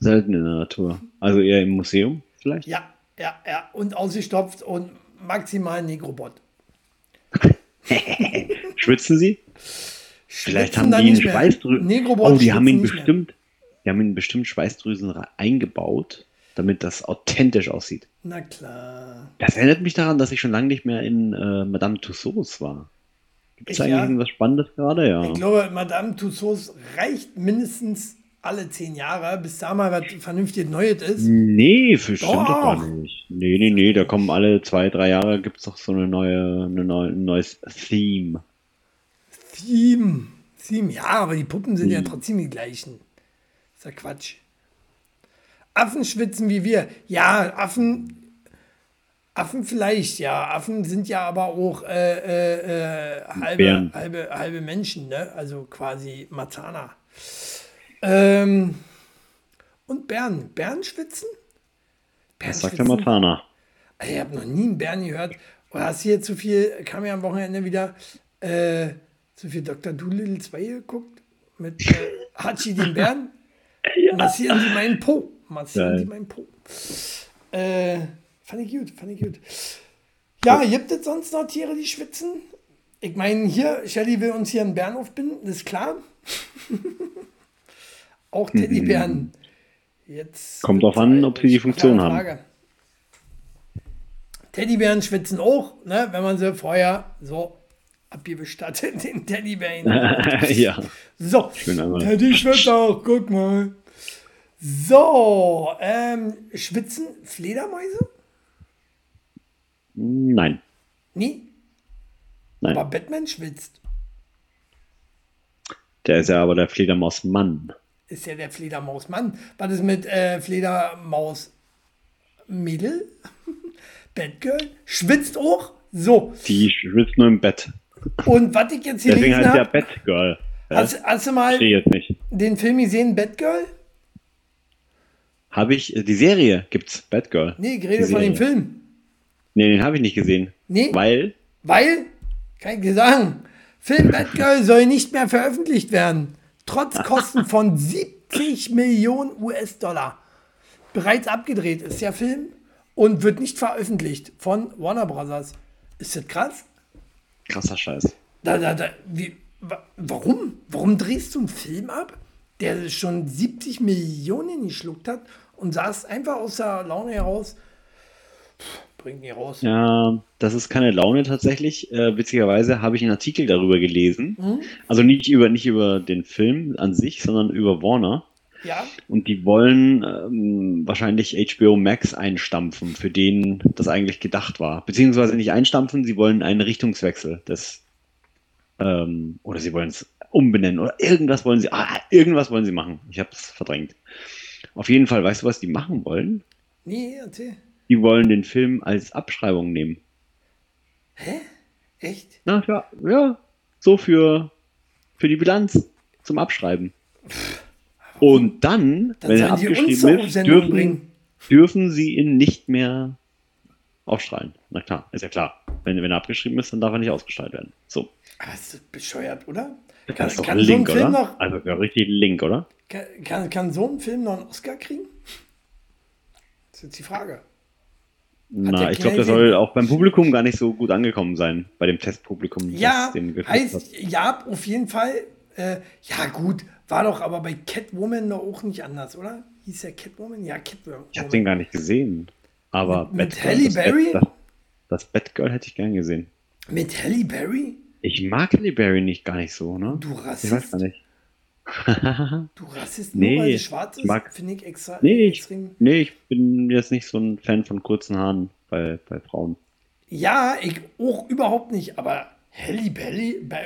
Selten in der Natur. Also eher im Museum vielleicht? Ja, ja, ja. Und ausgestopft und maximal Negrobot. Schwitzen sie? Vielleicht Schwitzen haben die ihn. Schweißdrüsen. Oh, die haben ihn bestimmt, die haben ihn bestimmt Schweißdrüsen eingebaut, damit das authentisch aussieht. Na klar. Das erinnert mich daran, dass ich schon lange nicht mehr in äh, Madame Tussauds war. Gibt es eigentlich ja? irgendwas Spannendes gerade? Ja. Ich glaube, Madame Tussauds reicht mindestens alle zehn Jahre, bis da mal was vernünftiges Neues ist. Nee, für stimmt doch gar Doch. nicht. Nee, nee, nee, da kommen alle zwei, drei Jahre gibt es doch so eine neue, eine neue, ein neues Theme. Theme. Theme, ja, aber die Puppen sind ja Hm. trotzdem die gleichen. ist ja Quatsch. Affen schwitzen wie wir. Ja, Affen. Affen vielleicht, ja. Affen sind ja aber auch äh, äh, äh, halbe, halbe, halbe Menschen, ne? Also quasi Matana. Ähm, und Bären. Bären schwitzen? Bären Das sagt der Matana. Also Ich habe noch nie einen Bären gehört. Oder hast du hier zu viel, kam ja am Wochenende wieder, äh, zu viel Dr. Doolittle 2 geguckt? Mit äh, Hachi den Bären? Massieren Sie meinen Po. Massieren Geil. Sie meinen Po. Äh, fand ich gut, fand ich gut. Ja, gibt es sonst noch Tiere, die schwitzen? Ich meine, hier, Shelly will uns hier einen Bären aufbinden, das ist klar. Auch Teddybären. Jetzt Kommt drauf an, halt ob sie die Funktion haben. Teddybären schwitzen auch, ne, wenn man sie vorher so abgewischt hat, den Teddybären. ja. So. Teddy schwitzt auch, guck mal. So, ähm, schwitzen Fledermäuse? Nein. Nie. Nein. Aber Batman schwitzt. Der ist ja aber der Fledermausmann. Ist ja der Fledermausmann. Was ist mit äh, Fledermaus Mädel? Batgirl? Schwitzt auch? So. Die schwitzt nur im Bett. Und was ich jetzt hier Deswegen heißt der habe, Batgirl. Ja, hast, hast du mal verstehe jetzt nicht. den Film gesehen, Batgirl? Habe ich, die Serie gibt's, Batgirl. Nee, ich rede von dem. Film. Nee, den habe ich nicht gesehen. Nee. Weil, Weil, kann ich dir sagen, Film Batgirl soll nicht mehr veröffentlicht werden. Trotz Kosten von 70 Millionen US-Dollar. Bereits abgedreht ist der Film und wird nicht veröffentlicht von Warner Brothers. Ist das krass? krasser Scheiß. Da, da, da, wie, wa, warum? Warum drehst du einen Film ab, der schon 70 Millionen geschluckt hat und saß einfach aus der Laune heraus? Pff, bringt nie raus. Ja, das ist keine Laune tatsächlich. Äh, witzigerweise habe ich einen Artikel darüber gelesen. Mhm. Also nicht über, nicht über den Film an sich, sondern über Warner. Ja, Und die wollen ähm, wahrscheinlich HBO Max einstampfen, für den das eigentlich gedacht war. Beziehungsweise nicht einstampfen, sie wollen einen Richtungswechsel des ähm, oder sie wollen es umbenennen oder irgendwas wollen sie, ah, irgendwas wollen sie machen. Ich habe es verdrängt. Auf jeden Fall, weißt du, was die machen wollen? nee, erzähl. Die wollen den Film als Abschreibung nehmen. Echt? Na ja, ja, so für für die Bilanz zum Abschreiben. Und dann, Dann wenn er abgeschrieben ist, dürfen, bringen. dürfen sie ihn nicht mehr ausstrahlen. Na klar, ist ja klar. Wenn, wenn er abgeschrieben ist, dann darf er nicht ausgestrahlt werden. So. Ah, ist das bescheuert, oder? Das ist doch kann, ein so ein Link, Film oder? noch, Also ja, richtig Link, oder? kann, kann, kann so ein Film noch einen Oscar kriegen? Das ist jetzt die Frage. Na, ich glaube, der soll auch beim Publikum gar nicht so gut angekommen sein, bei dem Testpublikum. Ja, das heißt, hat. ja, auf jeden Fall. Äh, ja, gut, war doch aber bei Catwoman doch auch nicht anders, oder? Hieß der Catwoman? Ja, Catwoman. Ich habe den gar nicht gesehen. Aber Mit- mit Halle das Berry? Das, das Batgirl hätte ich gern gesehen. Mit Halle Berry? Ich mag Halle Berry nicht gar nicht so, ne? Du Ich weiß Rassist. gar nicht. Du Rassist, Nee, nur weil sie schwarz ich ist, mag- finde ich extra Nee ich, extrem. nee, ich bin jetzt nicht so ein Fan von kurzen Haaren bei, bei Frauen. Ja, ich auch überhaupt nicht, aber Halle Belly, Be-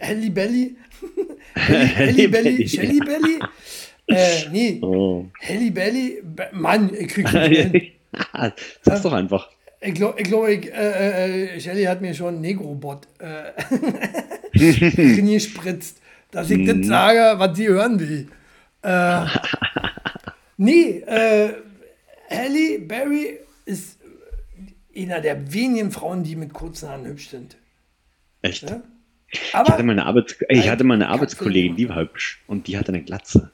Halle Belly, Halle Belly, Shelly Belly, äh, nee, Oh. Halle Belly, Be- Mann, ich krieg nicht hin. Sag's doch einfach. Ich glaube, ich, glaub, ich äh, äh, Shelly hat mir schon Negrobot äh, gespritzt, dass ich das sage, was sie hören will. Äh, nee, äh, Halle Berry ist einer der wenigen Frauen, die mit kurzen Haaren hübsch sind. Echt. Ja? Ich Aber, hatte, meine Arbeits ich hatte mal eine Arbeitskollegin, die war hübsch und die hatte eine Glatze.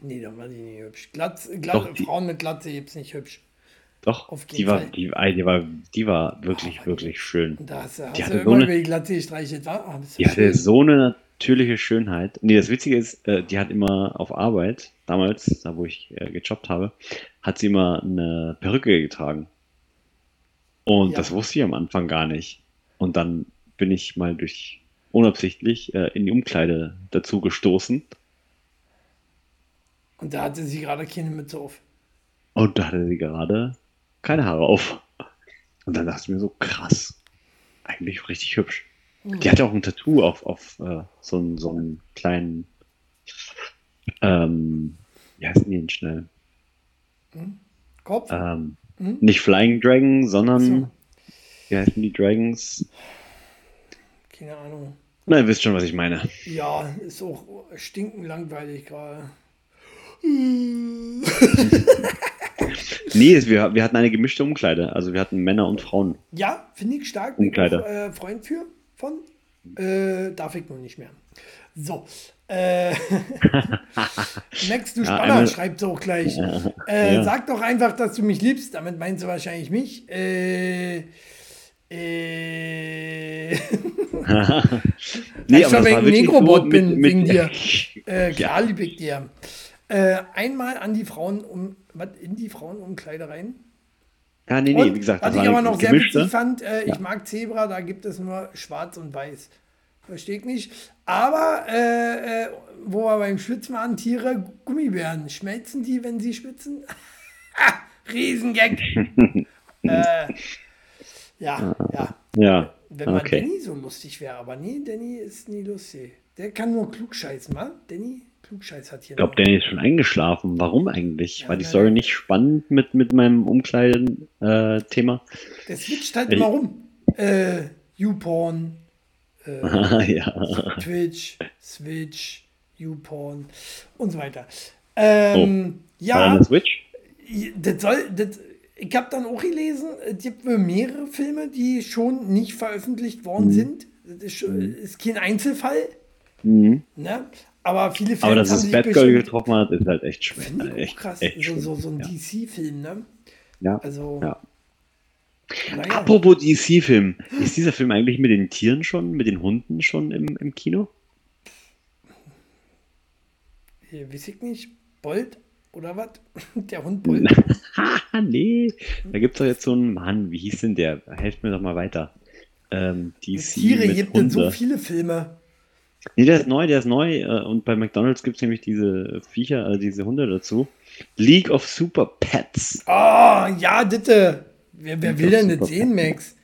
nee, da war die nicht hübsch. Glatz, Doch, Glatz, die- Frauen mit Glatze gibt's nicht hübsch. Doch, Auf die jeden war, Fall. die, ey, die war, die war wirklich, wirklich schön. Da hast, du- hast Die hatte so eine- über die Glatze gestreichelt, war? Ah, Die hatte schön. so eine natürliche Schönheit. Nee, das Witzige ist, äh, die hat immer auf Arbeit, damals, da wo ich äh, gejobbt habe, hat sie immer eine Perücke getragen. Und Ja. das wusste ich am Anfang gar nicht. Und dann bin ich mal durch, unabsichtlich, äh, in die Umkleide dazu gestoßen. Und da hatte sie gerade keine Mütze auf. Und da hatte sie gerade keine Haare auf. Und dann dachte ich mir so, krass. Eigentlich richtig hübsch. Die hatte auch ein Tattoo auf, auf äh, so, einen, so einen kleinen, ähm, wie heißen die denn schnell? Kopf? Ähm, Nicht Flying Dragon, sondern? So. wie heißen die Dragons? Keine Ahnung. Na, ihr wisst schon, was ich meine. Ja, ist auch stinkend langweilig gerade. Nee, wir, wir hatten eine gemischte Umkleide. Also wir hatten Männer und Frauen. Ja, finde ich stark. Bin ich äh, Freund für von. Äh, darf ich nur nicht mehr. So. Äh, Max, du Spanner, eine- schreibt auch gleich. Äh, ja. Sag doch einfach, dass du mich liebst. Damit meinst du wahrscheinlich mich. Äh, äh, Nee, ich schon wegen Negrobot mit- bin, mit- wegen dir. Äh, klar lieb ich dir. Äh, einmal an die Frauen um, was, in die Frauenumkleide rein. Ja, nee, nee, Und wie gesagt, was das ich aber noch sehr witzig fand, äh, ich Ja. mag Zebra, da gibt es nur schwarz und weiß. Verstehe ich nicht. Aber, äh, äh, wo wir beim Schwitzen waren, Tiere, Gummibären, schmelzen die, wenn sie schwitzen? Riesengag. äh, ja, ja. Ja, Wenn mal okay. Danny so lustig wäre, aber nee, Danny ist nie lustig. Der kann nur klugscheißen, mal. Danny, klugscheiß hat hier Ich glaube, Danny ist schon eingeschlafen. Warum eigentlich? Ja, War die Story nicht spannend mit, mit meinem Umkleiden-Thema? Der switcht halt immer rum. Äh, YouPorn, ja. Twitch, Switch, YouPorn und so weiter. Ähm, War ja, Switch? das soll, das, ich habe dann auch gelesen, es gibt mehrere Filme, die schon nicht veröffentlicht Mhm. worden sind. Das ist, schon, ist kein Einzelfall, Mhm. ne? Aber viele Fans Aber dass es Batgirl getroffen hat, ist halt echt schwer. Auch Echt, krass. echt so, so, so ein ja. DC-Film, ne? Ja. Also, ja. naja. Apropos DC-Film. Ist dieser Film eigentlich mit den Tieren schon, mit den Hunden schon im, im Kino? Hier, weiß ich nicht, Bolt oder was? Der Hund Bolt. Nee. Da gibt es doch jetzt so einen Mann, wie hieß denn der? Helft mir doch mal weiter. Ähm, DC Tiere mit gibt es so viele Filme. Nee, der ist neu, der ist neu. äh, Und bei McDonalds gibt es nämlich diese Viecher, äh, diese Hunde dazu. League of Super Pets. Oh, ja, bitte. Wer, wer will denn das super. sehen, Max?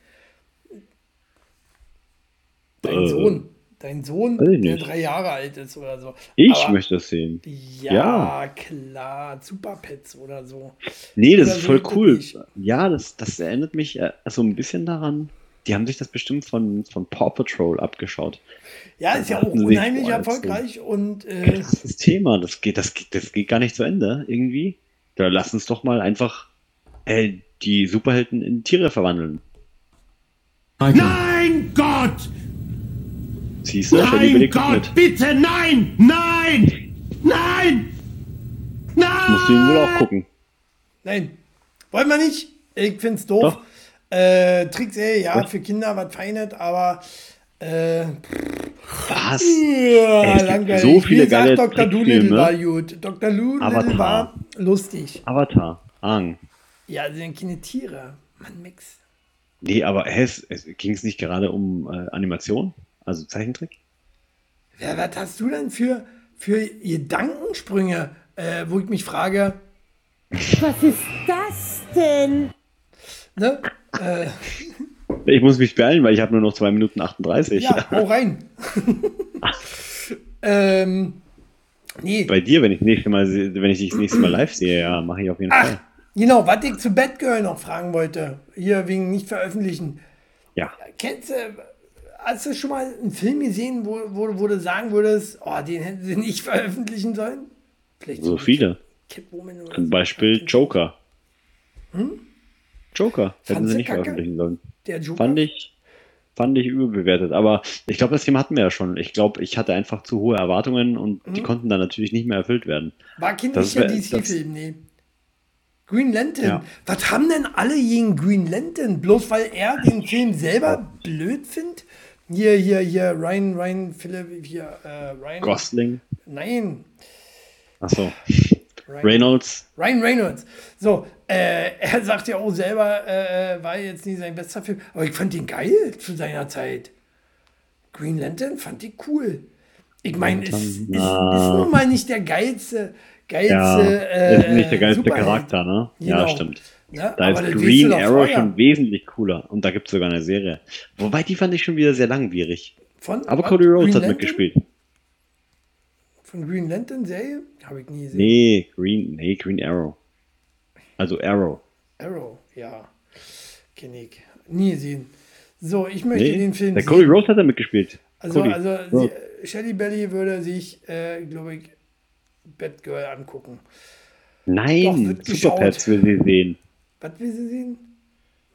Dein Äh, Sohn. Dein Sohn, ich der drei Jahre alt ist oder so. Ich Aber- möchte das sehen. Ja, Ja. klar. Superpets oder so. Nee, das Oder ist voll cool. wirklich. Ja, das, das erinnert mich äh, so ein bisschen daran. Die haben sich das bestimmt von, von Paw Patrol abgeschaut. Ja, ist ja auch unheimlich jetzt so- erfolgreich und äh, Krasses Thema, das geht, das, geht, das geht gar nicht zu Ende, irgendwie. Da lass uns doch mal einfach äh, die Superhelden in Tiere verwandeln. Nein, Gott! Siehst du, Nein, Gott, bitte, nein! Nein! Nein! Nein! Musst du ihn wohl auch gucken. nein, wollen wir nicht. Ich find's doof. Doch. Äh, Trickserie, ja, Was? für Kinder was Feines, aber äh, Was? ja, langweilig. so viele Wie gesagt, geile Dr. Doolittle war gut. Dr. Doolittle Avatar. war lustig. Avatar, Aang. Ja, das sind keine Tiere. Mann, Mix. Nee, aber hä, es, es ging es nicht gerade um äh, Animation? Also Zeichentrick? Ja, was hast du denn für, für Gedankensprünge, äh, wo ich mich frage, Was ist das denn? Ne? Äh, Ich muss mich beeilen, weil ich habe nur noch 2 Minuten 38. ja, hau rein. ähm, nee, Bei dir, wenn ich, nächste Mal, wenn ich dich das nächste Mal live sehe, ja, mache ich auf jeden ach, Fall. genau, was ich zu Batgirl noch fragen wollte, hier wegen nicht veröffentlichen. Ja. Kennst du, hast du schon mal einen Film gesehen, wo, wo, wo du sagen würdest, oh, den hätten sie nicht veröffentlichen sollen? Vielleicht So viele. Catwoman Zum. Beispiel Joker. Joker hätten sie nicht kacke? veröffentlichen sollen. Der Joker? Fand ich, fand ich überbewertet. Aber ich glaube, das Thema hatten wir ja schon. Ich glaube, ich hatte einfach zu hohe Erwartungen und Mhm. die konnten dann natürlich nicht mehr erfüllt werden. War kein wär- DC-Film, nee. Green Lantern. Ja. Was haben denn alle gegen Green Lantern? Bloß weil er den Film selber blöd findet? Hier, hier, hier, Ryan, Ryan, Philipp, hier, äh, Ryan. Gosling. Nein. Achso. Ryan, Reynolds. Ryan Reynolds. So, äh, er sagt ja auch selber, äh, war jetzt nie sein bester Film. Aber ich fand den geil zu seiner Zeit. Green Lantern fand ich cool. Ich meine, ist, ist, ist nun mal nicht der geilste, geilste, Ja, äh, ist nicht der geilste Superheld. Charakter, ne? Ja, Genau. stimmt. Ne? Da ist Green Arrow vorher. schon wesentlich cooler. Und da gibt es sogar eine Serie. Wobei, die fand ich schon wieder sehr langwierig. Von, Aber? Cody Rhodes Green hat Lantern? mitgespielt. Von Green Lantern Serie? Habe ich nie gesehen. Nee, Green, nee, Green Arrow. Also Arrow. Arrow, ja. Kenne ich. Nie gesehen. So, ich möchte Nee, den Film der. Cody Rhodes hat da mitgespielt. Also, Cody also sie, Shelly Belly würde sich, äh, glaube ich, Batgirl angucken. Nein, wird Super Pets geschaut. will sie sehen. Was will sie sehen?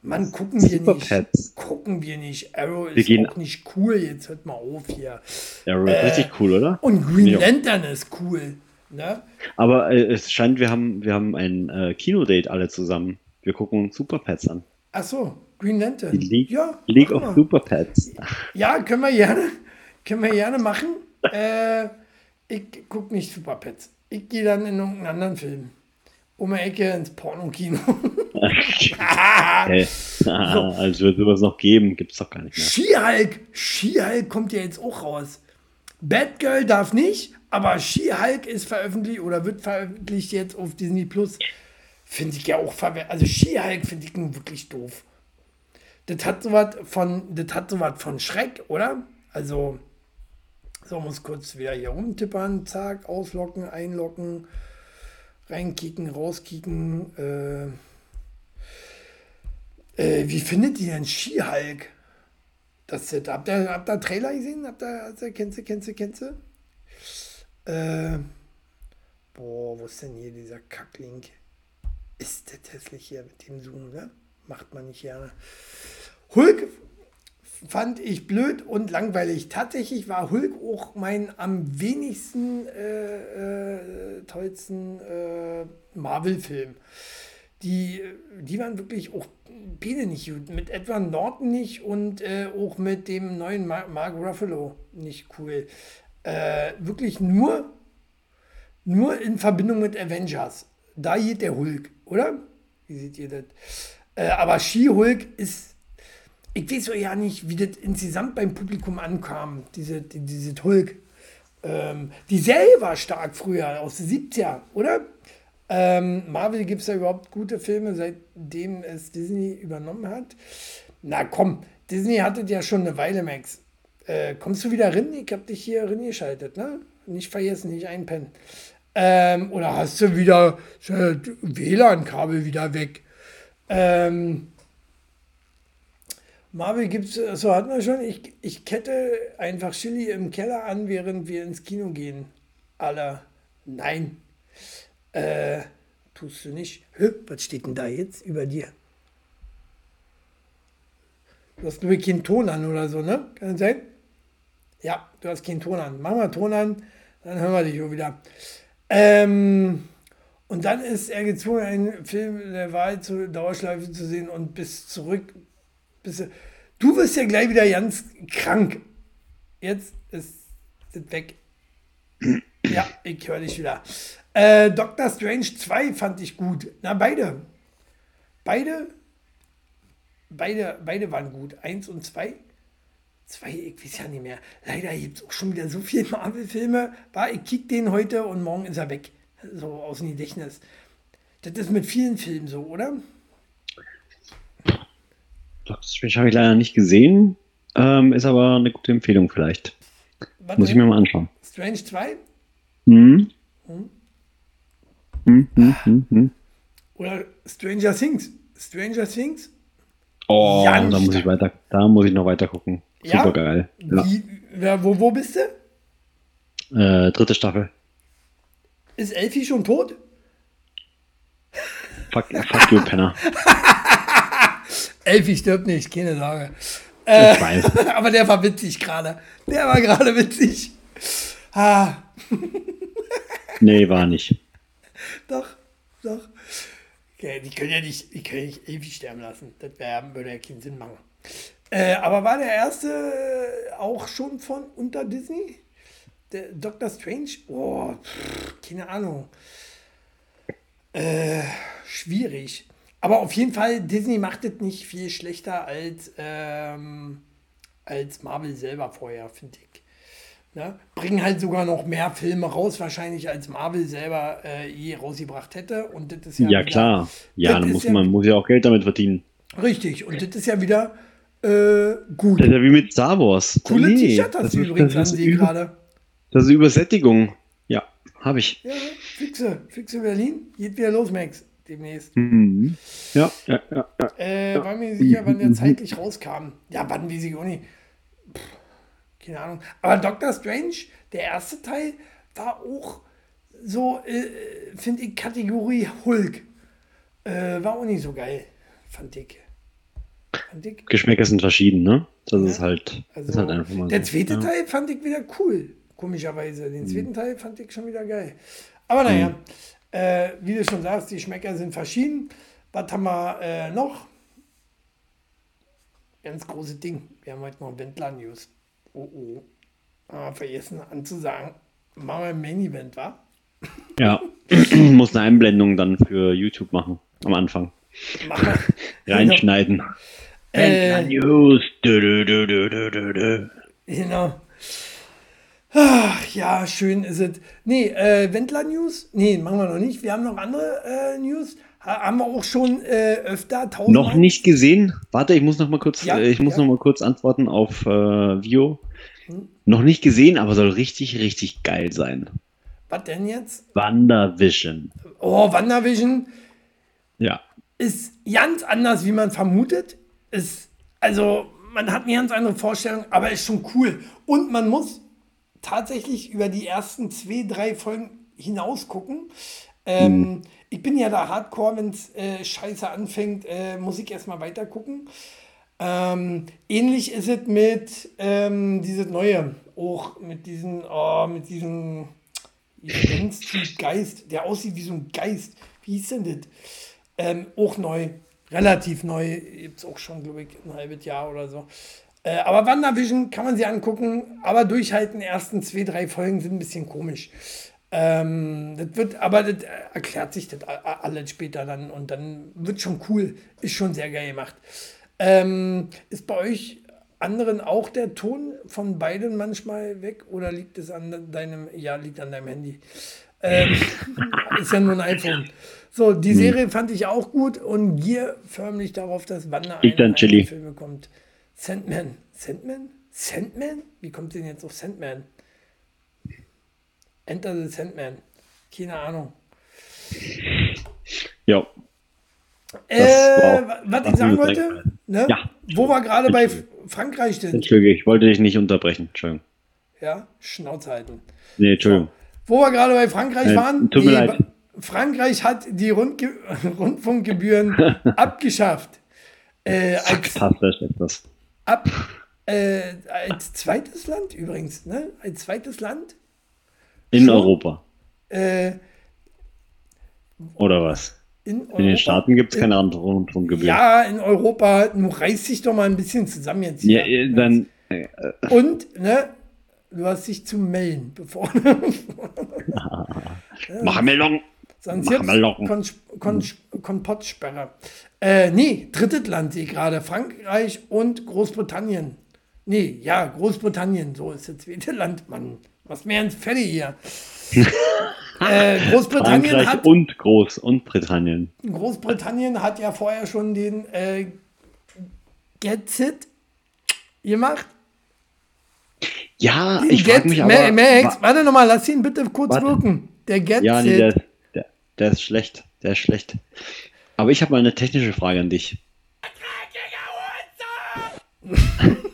Mann, gucken wir Super nicht. Pets. Gucken wir nicht. Arrow Wir ist gehen- auch nicht cool. Jetzt hört mal auf hier. Arrow ist richtig cool, oder? Äh, Und Green Ja. Lantern ist cool. Ne? Aber äh, es scheint, wir haben, wir haben ein äh, Kinodate alle zusammen. Wir gucken Super Pets an. Ach so, Green Lantern. Die League, ja, League of. Super Pets. Ja, können wir gerne, können wir gerne machen. Äh, ich gucke nicht Super Pets. Ich gehe dann in irgendeinen anderen Film. Um die Ecke ins Porno-Kino. Hey. Als würde sowas noch geben, gibt es doch gar nicht mehr. She-Hulk. She-Hulk kommt ja jetzt auch raus. Batgirl darf nicht, aber She-Hulk ist veröffentlicht oder wird veröffentlicht jetzt auf Disney Plus. Finde ich ja auch verwerflich. Also She-Hulk finde ich nun wirklich doof. Das hat sowas von, das hat sowas von Schreck, oder? Also, so muss kurz wieder hier rumtippern, zack, auslocken, einlocken, reinkicken, rauskicken. Äh, äh, wie findet ihr denn She-Hulk? Das ist, habt ihr, habt ihr Trailer gesehen? Habt ihr, ihr, kennst du, kennst du, kennst du? Äh, boah, wo ist denn hier dieser Kacklink? Ist das hässlich hier mit dem Zoom, ne? Macht man nicht gerne. Hulk fand ich blöd und langweilig. Tatsächlich war Hulk auch mein am wenigsten äh, äh, tollsten äh, Marvel-Film. Die, die waren wirklich auch beide nicht gut. Mit Edward Norton nicht und äh, auch mit dem neuen Mar Mark Ruffalo nicht cool. Äh, wirklich nur, nur in Verbindung mit Avengers. Da geht der Hulk, oder? Wie seht ihr das? Äh, aber She-Hulk ist ich weiß ja nicht, wie das insgesamt beim Publikum ankam, diese, die, diese Hulk. Ähm, die Serie war stark früher, aus den 70er, oder? Ähm, Marvel gibt es ja überhaupt gute Filme, seitdem es Disney übernommen hat. Na komm, Disney hatte ja schon eine Weile, Max. Äh, kommst du wieder rein? Ich hab dich hier reingeschaltet, ne? Nicht vergessen, nicht einpennen. Ähm, oder hast du wieder WLAN-Kabel wieder weg? Ähm, Marvel gibt's, so hatten wir schon. Ich, ich kette einfach Chili im Keller an, während wir ins Kino gehen. Aller. Nein. Äh, tust du nicht. Hö, was steht denn da jetzt über dir? Du hast nur keinen Ton an oder so, ne? Kann das sein? Ja, du hast keinen Ton an. Mach mal Ton an, dann hören wir dich auch wieder. Ähm, und dann ist er gezwungen, einen Film der Wahl zur Dauerschleife zu sehen und bis zurück. Bis, du wirst ja gleich wieder ganz krank. Jetzt ist es weg. Ja, ich höre dich wieder. Äh, Doctor Strange 2 fand ich gut. Na, beide. Beide. Beide, beide waren gut. Eins und zwei. Zwei, ich weiß ja nicht mehr. Leider gibt es auch schon wieder so viele Marvel-Filme. War, ich kick den heute und morgen ist er weg. So aus dem Gedächtnis. Das ist mit vielen Filmen so, oder? Doctor Strange habe ich leider nicht gesehen. Ähm, ist aber eine gute Empfehlung vielleicht. Was Muss ich mir mal anschauen. Strange 2? Hm? Hm, hm, hm, hm. Oder Stranger Things? Stranger Things? Oh, Ganz da muss ich weiter, da muss ich noch weiter gucken. Ja? Super geil. Ja. Wie, wo, wo bist du? Äh, dritte Staffel. Ist Elfie schon tot? Fuck, fuck you, Penner. Elfie stirbt nicht, keine Sorge. Ich weiß. Aber der war witzig gerade. Der war gerade witzig. Ah, Nee, war nicht. Doch, doch. Okay, die können ja nicht, die können nicht Elfie sterben lassen. Das wär, würde ja keinen Sinn machen. Äh, aber war der erste äh, auch schon von unter Disney? Der Doctor Strange? Oh, pff, keine Ahnung. Äh, schwierig. Aber auf jeden Fall, Disney macht es nicht viel schlechter als, ähm, als Marvel selber vorher, finde ich. Ne? Bringen halt sogar noch mehr Filme raus, wahrscheinlich als Marvel selber äh, je rausgebracht hätte. Und das ist ja, Ja, wieder- klar. Ja, dann muss ja- man muss ja auch Geld damit verdienen. Richtig, und das ist ja wieder äh, gut. Das ist ja wie mit Star Wars. Coole Nee, T-Shirt hast das du ist- übrigens das an sie gerade. Das ist Übersättigung. Ja, habe ich. Ja, fixe, fixe Berlin. Geht wieder los, Max, demnächst. Mhm. Ja, ja, ja, ja. Äh, war mir sicher, wann der zeitlich rauskam. Ja, wann weiß ich auch nicht. Pff, keine Ahnung. Aber Doctor Strange, der erste Teil, war auch so, äh, finde ich, Kategorie Hulk. Äh, war auch nicht so geil, fand ich. Fand ich. Geschmäcker sind verschieden, ne? Das ist Ja. halt, Also, ist halt einfach mal der so. zweite ja. Teil fand ich wieder cool, komischerweise. Mhm. Den zweiten Teil fand ich schon wieder geil. Aber naja, äh, wie du schon sagst, die Schmecker sind verschieden. Was haben wir äh, noch? Ganz großes Ding. Wir haben heute noch Wendler-News. Oh oh. Ah, vergessen anzusagen. Machen wir ein Main-Event, wa? Ja. Muss eine Einblendung dann für YouTube machen. Am Anfang. Wir. Reinschneiden. Äh, News. Dö, dö, dö, dö, dö, dö, dö. Genau. Ach, ja, schön ist es. Nee, äh, Wendler-News? Nee, machen wir noch nicht. Wir haben noch andere äh, News. Ha haben wir auch schon äh, öfter tausend Noch nicht gesehen. Warte, ich muss noch mal kurz, Ja, äh, ich muss ja. Noch mal kurz antworten auf äh, Vio. Noch nicht gesehen, aber soll richtig, richtig geil sein. Was denn jetzt? WandaVision. Oh, WandaVision Ja. ist ganz anders, wie man vermutet. Ist, also, man hat eine ganz andere Vorstellung, aber ist schon cool. Und man muss tatsächlich über die ersten zwei, drei Folgen hinaus gucken. Ähm, Ich bin ja da hardcore, wenn es äh, scheiße anfängt, äh, muss ich erstmal weiter gucken. Ähm, ähnlich ist es mit ähm, dieses neue, auch mit diesen, oh, mit diesem Geist, der aussieht wie so ein Geist. Wie hieß denn das? Ähm, auch neu, relativ neu, gibt es auch schon, glaube ich, ein halbes Jahr oder so. Äh, aber WandaVision kann man sich angucken, aber durchhalten, ersten zwei, drei Folgen sind ein bisschen komisch. Ähm, das wird, aber das äh, erklärt sich das alles später dann und dann wird schon cool, ist schon sehr geil gemacht. Ähm, ist bei euch anderen auch der Ton von beiden manchmal weg oder liegt es an deinem, ja, liegt an deinem Handy? Ähm, ist ja nur ein iPhone. So, die Hm. Serie fand ich auch gut und gier förmlich darauf, dass Wanda Chili. Film bekommt. Sandman. Sandman? Sandman? Wie kommt denn jetzt auf Sandman? Enter the Sandman. Keine Ahnung. Ja. Äh, war was ich sagen wollte, ne? Ja. wo wir gerade bei Frankreich sind. Entschuldige, ich wollte dich nicht unterbrechen. Entschuldigung. Ja, Schnauze halten. Nee, Entschuldigung. Wo wir gerade bei Frankreich Äh, waren, tut mir leid. Frankreich hat die Rundge Rundfunkgebühren abgeschafft. Äh, als, ist das. ab, äh, als zweites Land übrigens, ne? Als zweites Land. In Schon? Europa. Äh, Oder was? In, Europa, In den Staaten gibt es keine anderen Rundfunkgebühren. Ja, in Europa. Nun reiß dich doch mal ein bisschen zusammen jetzt Ja, hier. äh, dann. Äh, Und, ne? Du hast dich zu melden, bevor. mach Meldung! Sonst Mach jetzt. Kon Kon Kompottsperre. Äh, nee, drittes Land sehe ich gerade. Frankreich und Großbritannien. Nee, ja, Großbritannien. So ist das zweite Land, Mann. Was mir ins Fette hier. äh, Großbritannien, Frankreich hat, und Groß und Britannien. Großbritannien hat ja vorher schon den äh, Get-Sit gemacht. Ja, Den ich frage mich aber. Ma- Max, wa- warte nochmal, lass ihn bitte kurz Warte. wirken. Der Get-Sit. ja, nee, der, ist- der, der ist schlecht. Der ist schlecht. Aber ich habe mal eine technische Frage an dich.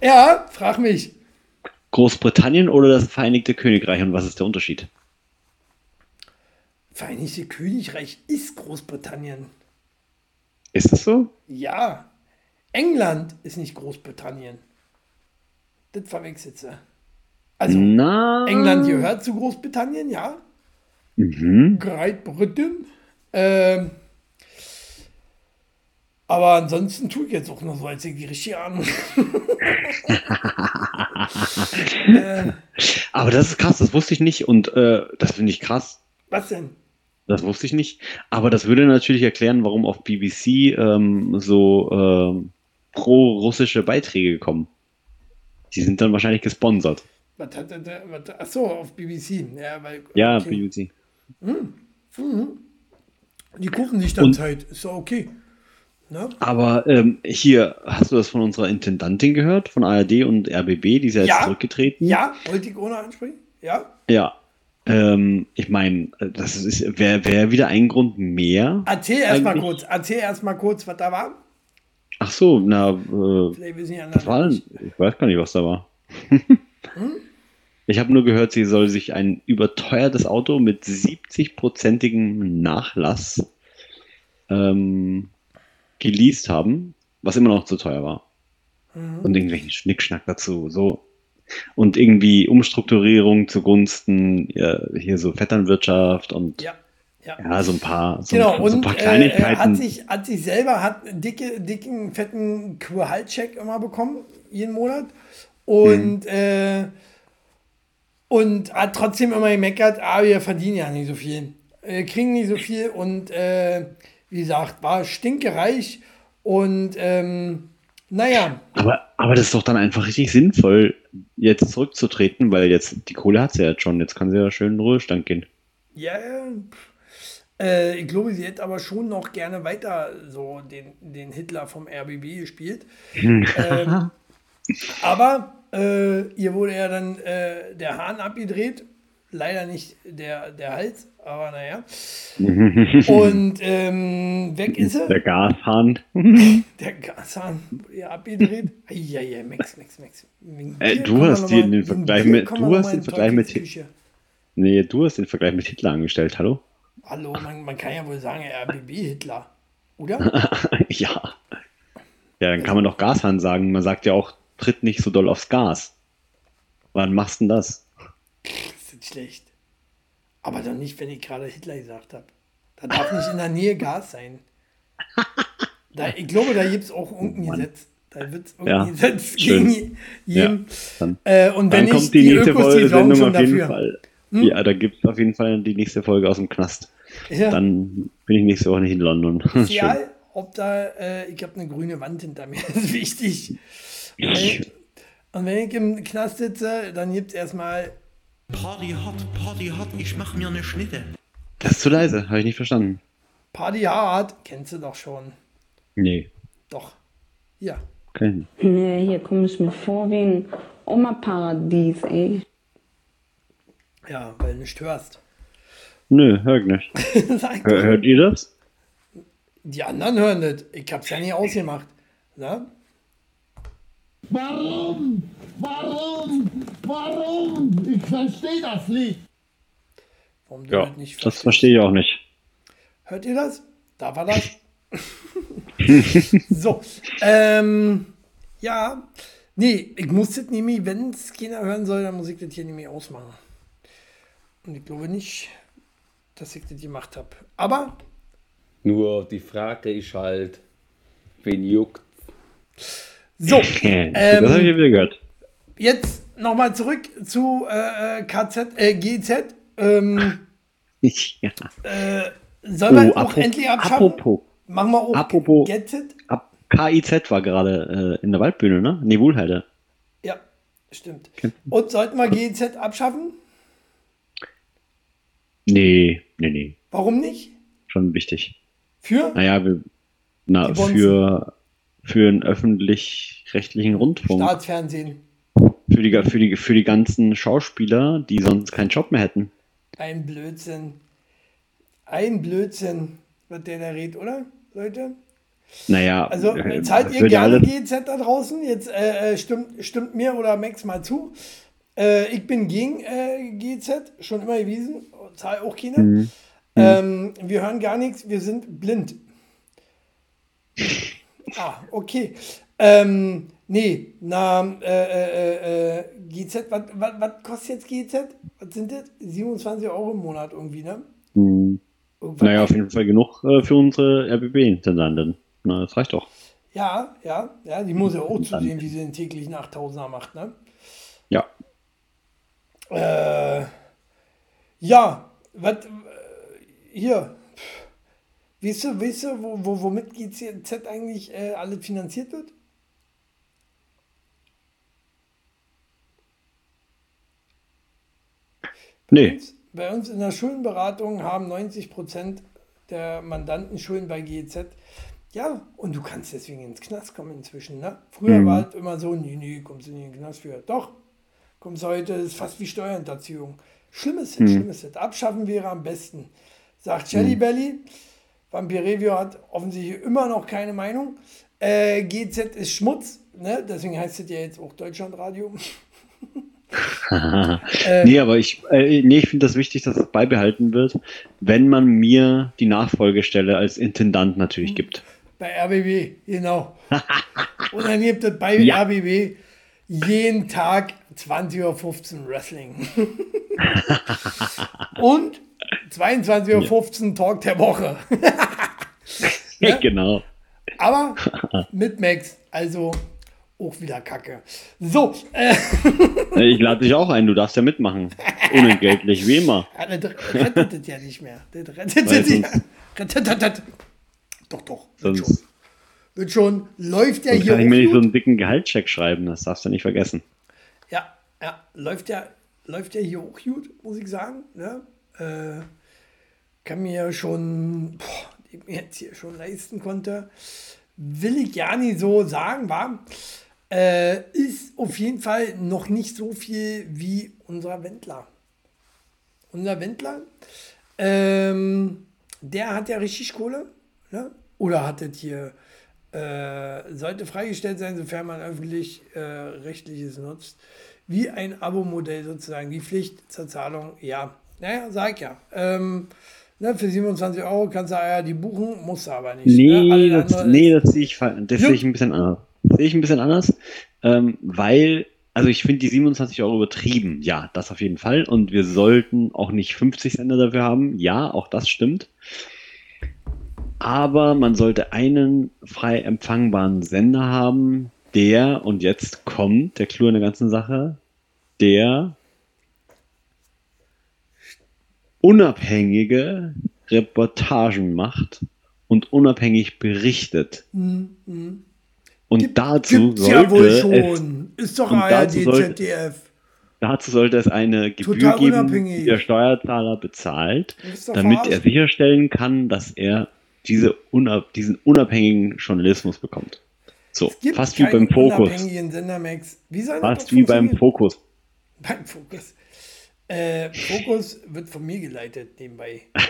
ja, frag mich. Großbritannien oder das Vereinigte Königreich und was ist der Unterschied? Vereinigte Königreich ist Großbritannien. Ist das so? Ja. England ist nicht Großbritannien. Das verwechselt sie. Also, Na. England gehört zu Großbritannien, ja. Mhm. Great Britain. Ähm, aber ansonsten tue ich jetzt auch noch so, als ich die richtige Ahnung. Aber das ist krass, das wusste ich nicht und äh, das finde ich krass. Was denn? Das wusste ich nicht. Aber das würde natürlich erklären, warum auf BBC ähm, so ähm, pro-russische Beiträge kommen. Die sind dann wahrscheinlich gesponsert. Was hat der, was, achso, auf BBC. Ja, weil, Ja, okay. BBC. Die gucken sich dann Und- Zeit. Ist doch okay. Ne? Aber ähm, hier, hast du das von unserer Intendantin gehört, von ARD und RBB, die ist ja jetzt Ja. zurückgetreten? Ja, wollte ich ohne ansprechen? Ja. Ja. Ähm, ich meine, das ist wäre wär wieder ein Grund mehr. Erzähl erst mal Eigentlich- kurz. Erzähl erst mal kurz, was da war. Ach so, na, äh, die was war denn? nicht. Ich weiß gar nicht, was da war. Ich habe nur gehört, sie soll sich ein überteuertes Auto mit 70-prozentigem Nachlass ähm, geleast haben, was immer noch zu teuer war. Und irgendwelchen Schnickschnack dazu. So. Und irgendwie Umstrukturierung zugunsten ja, hier so Vetternwirtschaft und ja, Ja. so ein paar, so, Genau, ein, so ein und paar äh, Kleinigkeiten. hat, sich, hat sich selber hat einen dicke, dicken, fetten Gehaltscheck immer bekommen, jeden Monat. Und, äh, und hat trotzdem immer gemeckert, ah, wir verdienen ja nicht so viel. Wir kriegen nicht so viel und äh, wie gesagt, war stinkereich und ähm, naja, Aber, aber das ist doch dann einfach richtig sinnvoll, jetzt zurückzutreten, weil jetzt die Kohle hat sie ja jetzt schon. Jetzt kann sie ja schön in den Ruhestand gehen. Ja, äh, ich glaube, sie hätte aber schon noch gerne weiter so den, den Hitler vom RBB gespielt. ähm, aber äh, ihr wurde ja dann äh, der Hahn abgedreht. Leider nicht der, der Hals, aber naja. Und ähm, weg ist Der er. Gashahn. Der Gashahn wurde ja abgedreht. Eieiei, Max, Max, Max. Äh, du hast mal- den Vergleich mit- du hast den Vergleich mit-. Nee, du hast den Vergleich mit Hitler angestellt, hallo? Hallo, man, man kann ja wohl sagen, RBB-Hitler, oder? ja. Ja, dann kann man doch Gashahn sagen. Man sagt ja auch, tritt nicht so doll aufs Gas. Wann machst du denn das? Das ist schlecht. Aber doch nicht, wenn ich gerade Hitler gesagt habe. Da darf nicht in der Nähe Gas sein. Da, ich glaube, da gibt es auch irgendein Gesetz. Da wird es Ja, irgendein Gesetz schön. gegen jeden. Dann, Äh, und wenn dann kommt die, die nächste Ökos, Folge Sendung auf jeden dafür. Hm? Fall. Ja, da gibt es auf jeden Fall die nächste Folge aus dem Knast. Ja, Dann bin ich nächste Woche nicht in London. Egal, ob da, äh, ich habe eine grüne Wand hinter mir, das ist wichtig. Ich, und wenn ich im Knast sitze, dann gibt es erstmal Party hart, Party hart, ich mach mir eine Schnitte. Das ist zu leise, habe ich nicht verstanden. Party Hard, kennst du doch schon. Nee, Doch. Ja. kein. Nee, hier komme ich mir vor wie ein Oma-Paradies, ey. Ja, weil du nicht hörst. Nö, hör ich nicht. Hör, hört ihr das? Die anderen hören das. Ich hab's ja nicht ausgemacht. Na? Warum? Warum? Warum? Ich verstehe das nicht. Warum du Ja, das nicht das verstehst? verstehe ich auch nicht. Hört ihr das? Da war das. so. Ähm, ja. Nee, ich muss das nämlich, wenn es keiner hören soll, dann muss ich das hier nämlich ausmachen. Und ich glaube nicht, dass ich das gemacht habe. Aber Nur die Frage ist halt, wen juckt. so, das habe ich wieder gehört. jetzt nochmal zurück zu äh, äh, KZ, äh, GZ. Ähm, ja. sollen wir Oh, auch endlich abschaffen? apropos. Machen wir auch Apropos- GZ? Ab KIZ war gerade äh, in der Waldbühne, ne? Nee, Wohlheide. Ja, stimmt. Und sollten wir GZ abschaffen? Nee, nee, nee. Warum nicht? Schon wichtig. Für? Naja, wir, na, für, für einen öffentlich-rechtlichen Rundfunk. Staatsfernsehen. Für die, für, die, für die ganzen Schauspieler, die sonst keinen Job mehr hätten. Ein Blödsinn. Ein Blödsinn, was der da redet, oder, Leute? Naja, Also äh, zahlt ihr gerne GZ da draußen? Jetzt äh, äh, stimmt, stimmt mir oder Max mal zu. Äh, ich bin gegen äh, GZ, schon immer gewesen, zahle auch keine. Mhm. Ähm, wir hören gar nichts, wir sind blind. Ah, okay. Ähm, nee, na, äh, äh, äh, GZ, was was kostet jetzt GZ? Was sind das? 27 Euro im Monat irgendwie, ne? Hm, Irgendwann- naja, auf jeden Fall genug äh, für unsere RBB-Intendanten. Na, das reicht doch. Ja, ja, ja, die muss ja auch zusehen, wie sie den täglichen 8000er macht, ne? Ja. Äh, ja, was, äh, hier, weißt du, weißt du, wo, wo, womit GZ eigentlich äh, alles finanziert wird? Nee. bei uns in der Schuldenberatung haben 90 Prozent der Mandanten Schulden bei GEZ. Ja, und du kannst deswegen ins Knast kommen inzwischen. Ne? Früher Mhm. war es immer so, nee, nee, kommst du nicht in den Knast für. Doch, kommst du heute, ist fast wie Steuerhinterziehung. Schlimm ist Mhm. es, schlimm ist es. Abschaffen wäre am besten. Sagt Shelly Belly, Vampirevio hat offensichtlich immer noch keine Meinung. Äh, GZ ist Schmutz, ne? deswegen heißt es ja jetzt auch Deutschlandradio. nee, aber ich, äh, nee, ich finde das wichtig, dass es beibehalten wird, wenn man mir die Nachfolgestelle als Intendant natürlich Mhm. gibt. Bei RBB, genau. Und dann gibt es bei Ja. RBB jeden Tag 20.15 Uhr Wrestling. Und 22.15 Uhr Talk der Woche. Ja? genau. Aber mit Max, also auch wieder Kacke. So, äh, Ich lade dich auch ein, du darfst ja mitmachen. Unentgeltlich, wie immer. ja, das rettet das ja nicht mehr. Das rettet das ja. Rettet das- Doch, doch, wird schon. Wird schon. Läuft ja hier kann ich mir nicht so einen dicken Gehaltscheck schreiben, das darfst du nicht vergessen. Ja, ja, läuft ja, läuft ja hier auch gut, muss ich sagen. Ne? Äh, kann mir schon, boah, die mir jetzt hier schon leisten konnte, will ich ja nicht so sagen, war. Äh, ist auf jeden Fall noch nicht so viel wie unser Wendler. Unser Wendler, ähm, der hat ja richtig Kohle, ne? oder hat das hier, äh, sollte freigestellt sein, sofern man öffentlich äh, rechtliches nutzt, wie ein Abo-Modell sozusagen, die Pflicht zur Zahlung, ja, naja, sag ja. Ähm, ne, für 27 Euro kannst du ja die buchen, musst du aber nicht. ne? Nee, Alles das, nee, das sehe ich, das sehe ich ein bisschen anders. Sehe ich ein bisschen anders, ähm, weil, also ich finde die 27 Euro übertrieben. Ja, das auf jeden Fall. Und wir sollten auch nicht 50 Sender dafür haben. Ja, auch das stimmt. Aber man sollte einen frei empfangbaren Sender haben, der, und jetzt kommt der Clou in der ganzen Sache, der unabhängige Reportagen macht und unabhängig berichtet. Und Gibt- dazu gibt's sollte ja wohl es, schon. Ist doch ARD, dazu sollte- ZDF. dazu sollte es eine Gebühr geben, die der Steuerzahler bezahlt, damit er verarschen. sicherstellen kann, dass er diese unab diesen unabhängigen Journalismus bekommt. So, fast wie beim Fokus. Fast wie beim? Fokus. Beim Fokus. Äh, Fokus wird von mir geleitet nebenbei.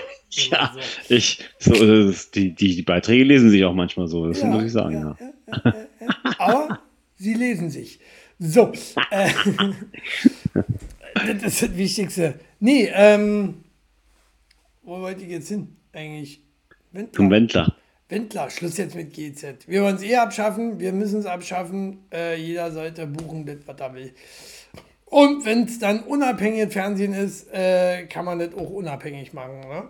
Ja, so. ich, so, die, die, die Beiträge lesen sich auch manchmal so, das Ja, muss ich sagen, ja, ja. Sie lesen sich. So. Äh, das ist das Wichtigste. Nee, ähm, wo wollte ich jetzt hin eigentlich? Wendler. Zum Wendler. Wendler, Schluss jetzt mit GZ. Wir wollen es eh abschaffen, wir müssen es abschaffen. Äh, jeder sollte buchen, das, was er will. Und wenn es dann unabhängiges Fernsehen ist, äh, kann man das auch unabhängig machen. Ne?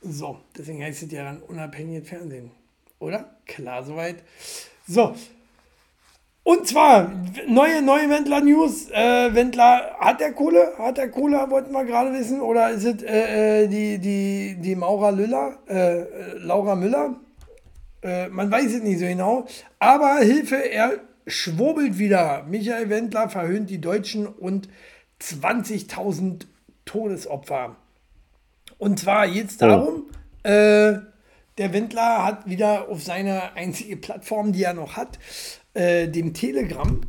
So, deswegen heißt es ja dann unabhängiges Fernsehen. Oder? Klar, soweit. So. Und zwar, neue, neue Wendler-News. Äh, Wendler, hat der Kohle? Hat der Kohle, wollten wir gerade wissen. Oder ist es äh, äh, die, die, die Maura Lüller, äh, Laura Müller? Äh, man weiß es nicht so genau. Aber Hilfe, er schwurbelt wieder. Michael Wendler verhöhnt die Deutschen und 20.000 Todesopfer. Und zwar jetzt darum, äh, der Wendler hat wieder auf seine einzige Plattform, die er noch hat, äh, dem Telegram,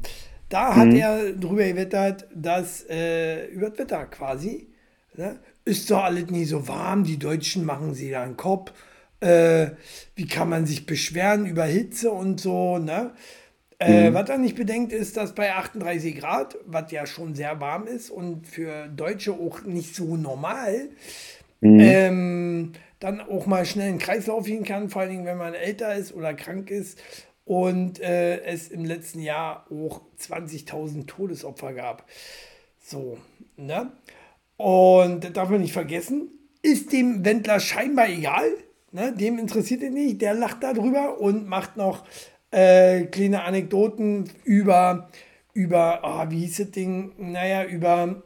da hat er drüber gewettert, dass äh, über das Wetter quasi, ne, ist doch alles nie so warm, die Deutschen machen sie da einen Kopf, äh, wie kann man sich beschweren über Hitze und so, ne? Äh, Was er nicht bedenkt, ist, dass bei 38 Grad, was ja schon sehr warm ist und für Deutsche auch nicht so normal, ähm, dann auch mal schnell in den Kreislauf gehen kann, vor allen Dingen, wenn man älter ist oder krank ist und äh, es im letzten Jahr auch 20.000 Todesopfer gab. So, ne? Und das darf man nicht vergessen, ist dem Wendler scheinbar egal, ne? dem interessiert es nicht, der lacht darüber und macht noch äh, kleine Anekdoten über, über, ah, wie hieß das Ding, naja, über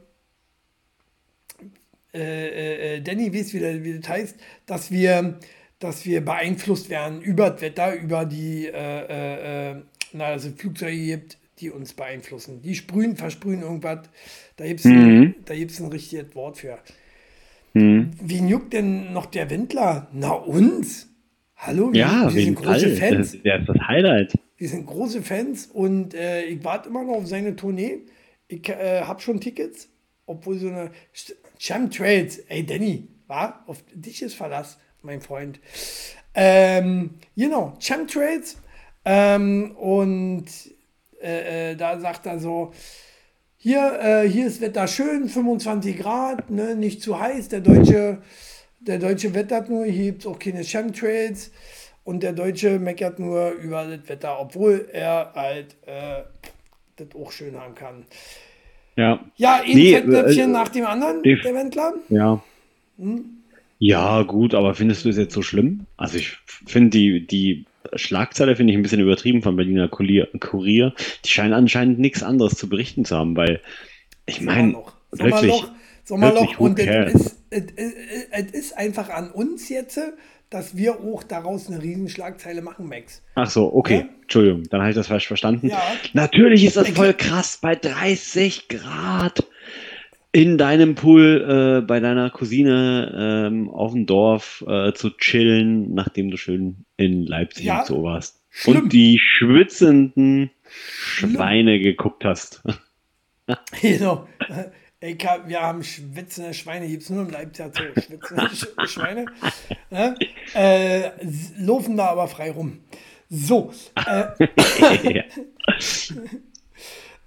äh, äh, Danny weiß, wie, das- wie das heißt, dass wir, dass wir beeinflusst werden über das Wetter, über die, äh, äh, äh, na, also Flugzeuge gibt, die uns beeinflussen. Die sprühen, versprühen irgendwas. Da gibt es ein, da gibt's ein richtiges Wort für. Wen juckt denn noch der Wendler? Na, uns? Hallo? Wir, Ja, wir sind große Fall. Fans. Das, der ist das Highlight. Wir sind große Fans und äh, ich warte immer noch auf seine Tournee. Ich äh, habe schon Tickets, obwohl so eine Sch- Chemtrails, ey Danny, war auf dich ist Verlass, mein Freund. Ähm, genau, Chemtrails ähm, und äh, äh, da sagt er so, hier, äh, hier ist Wetter schön, 25 Grad, ne, nicht zu heiß. Der Deutsche, der Deutsche wettert nur, hier gibt es auch keine Chemtrails. Und der Deutsche meckert nur über das Wetter, obwohl er halt äh, das auch schön haben kann. Ja. Ja, ein Nee, Fettnäpfchen äh, nach dem anderen, def- der Wendler. Ja. Hm? Ja, gut, aber findest du es jetzt so schlimm? Also ich finde die, die Schlagzeile finde ich ein bisschen übertrieben von Berliner Kurier. Kurier. Die scheinen anscheinend nichts anderes zu berichten zu haben, weil ich meine, wirklich, Sommerloch. Wirklich, Und es ist, ist einfach an uns jetzt, dass wir auch daraus eine riesen Schlagzeile machen, Max. Ach so, okay. Ja? Entschuldigung, dann habe ich das falsch verstanden. Ja. Natürlich ist das voll krass bei 30 Grad in deinem Pool äh, bei deiner Cousine ähm, auf dem Dorf äh, zu chillen, nachdem du schön in Leipzig Ja. so warst. Schlimm. Und die schwitzenden Schweine geguckt hast. Genau. Ich hab, wir haben schwitzende Schweine, gibt es nur im Leipzig so schwitzende Sch Schweine. Ne? Äh, laufen da aber frei rum. So, äh.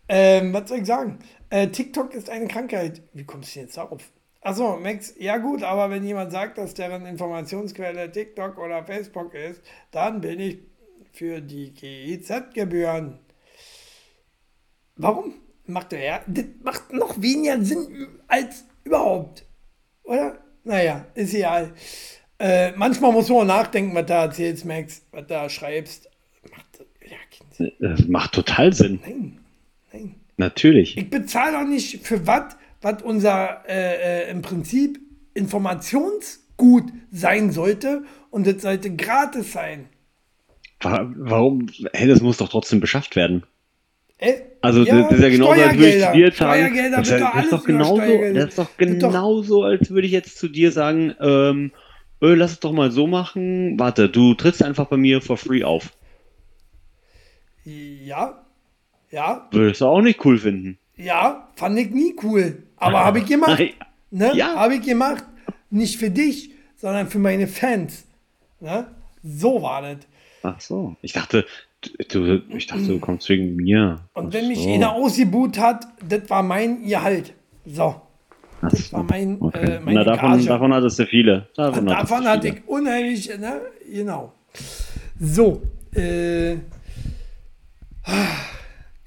ähm, was soll ich sagen? Äh, TikTok ist eine Krankheit. Wie kommst du jetzt darauf? Achso, Max, ja gut, aber wenn jemand sagt, dass deren Informationsquelle TikTok oder Facebook ist, dann bin ich für die GEZ-Gebühren. Warum? Macht er ja? Das macht noch weniger Sinn als überhaupt. Oder? Naja, ist egal. Äh, manchmal muss man nachdenken, was du erzählst, Max, was du schreibst. Macht, ja. Das macht total Sinn. Nein. Natürlich. Ich bezahle doch nicht für was, was unser äh, äh, im Prinzip Informationsgut sein sollte und das sollte gratis sein. Wa- Warum? Hey, das muss doch trotzdem beschafft werden. Äh, Also das ist ja genauso, als würde ich zu dir sagen, das, ist- das ist doch genauso, das ist doch genauso, als würde ich jetzt zu dir sagen, ähm, äh, lass es doch mal so machen. Warte, du trittst einfach bei mir for free auf. Ja, ja, Würdest du auch nicht cool finden. ja, fand ich nie cool. Aber habe ich gemacht. Ne? Ja. Habe ich gemacht. Nicht für dich, sondern für meine Fans. Ne? So war das. Ach so. Ich dachte, du, ich dachte, du kommst wegen mir. Und wenn Ach mich so. einer ausgebuht hat, das war mein Gehalt. So. Ach Das so. war mein, Okay. äh, meine Na, davon, Gage. davon hattest du viele. Davon, hattest Davon hatte ich unheimlich, ne? Genau. So, äh.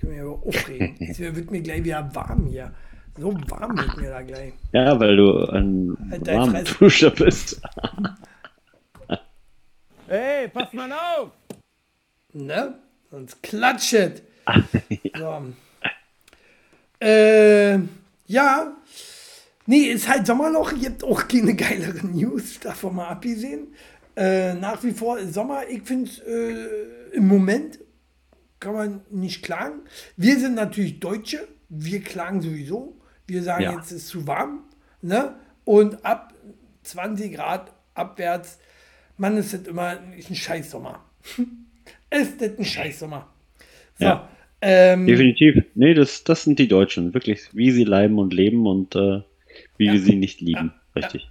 Können wir aber aufregen. Jetzt wird mir gleich wieder warm hier. So warm wird mir da gleich. Ja, weil du ein Halt warmer. Duscher bist. Hey, pass mal auf! Ne? Sonst klatschet. So. Äh, ja. Nee, ist halt Sommerloch. Ihr habt auch keine geilere News, davon mal abgesehen. Äh, nach wie vor ist Sommer. Ich finde äh, im Moment kann man nicht klagen. Wir sind natürlich Deutsche. Wir klagen sowieso. Wir sagen Ja. jetzt ist zu warm. Ne? Und ab 20 Grad abwärts, man ist das immer ein Scheißsommer. ist das ein Scheißsommer. So. Ja. Ähm, Definitiv. Nee, das, das sind die Deutschen. Wirklich, wie sie leiben und leben und äh, wie wir sie nicht lieben. Richtig.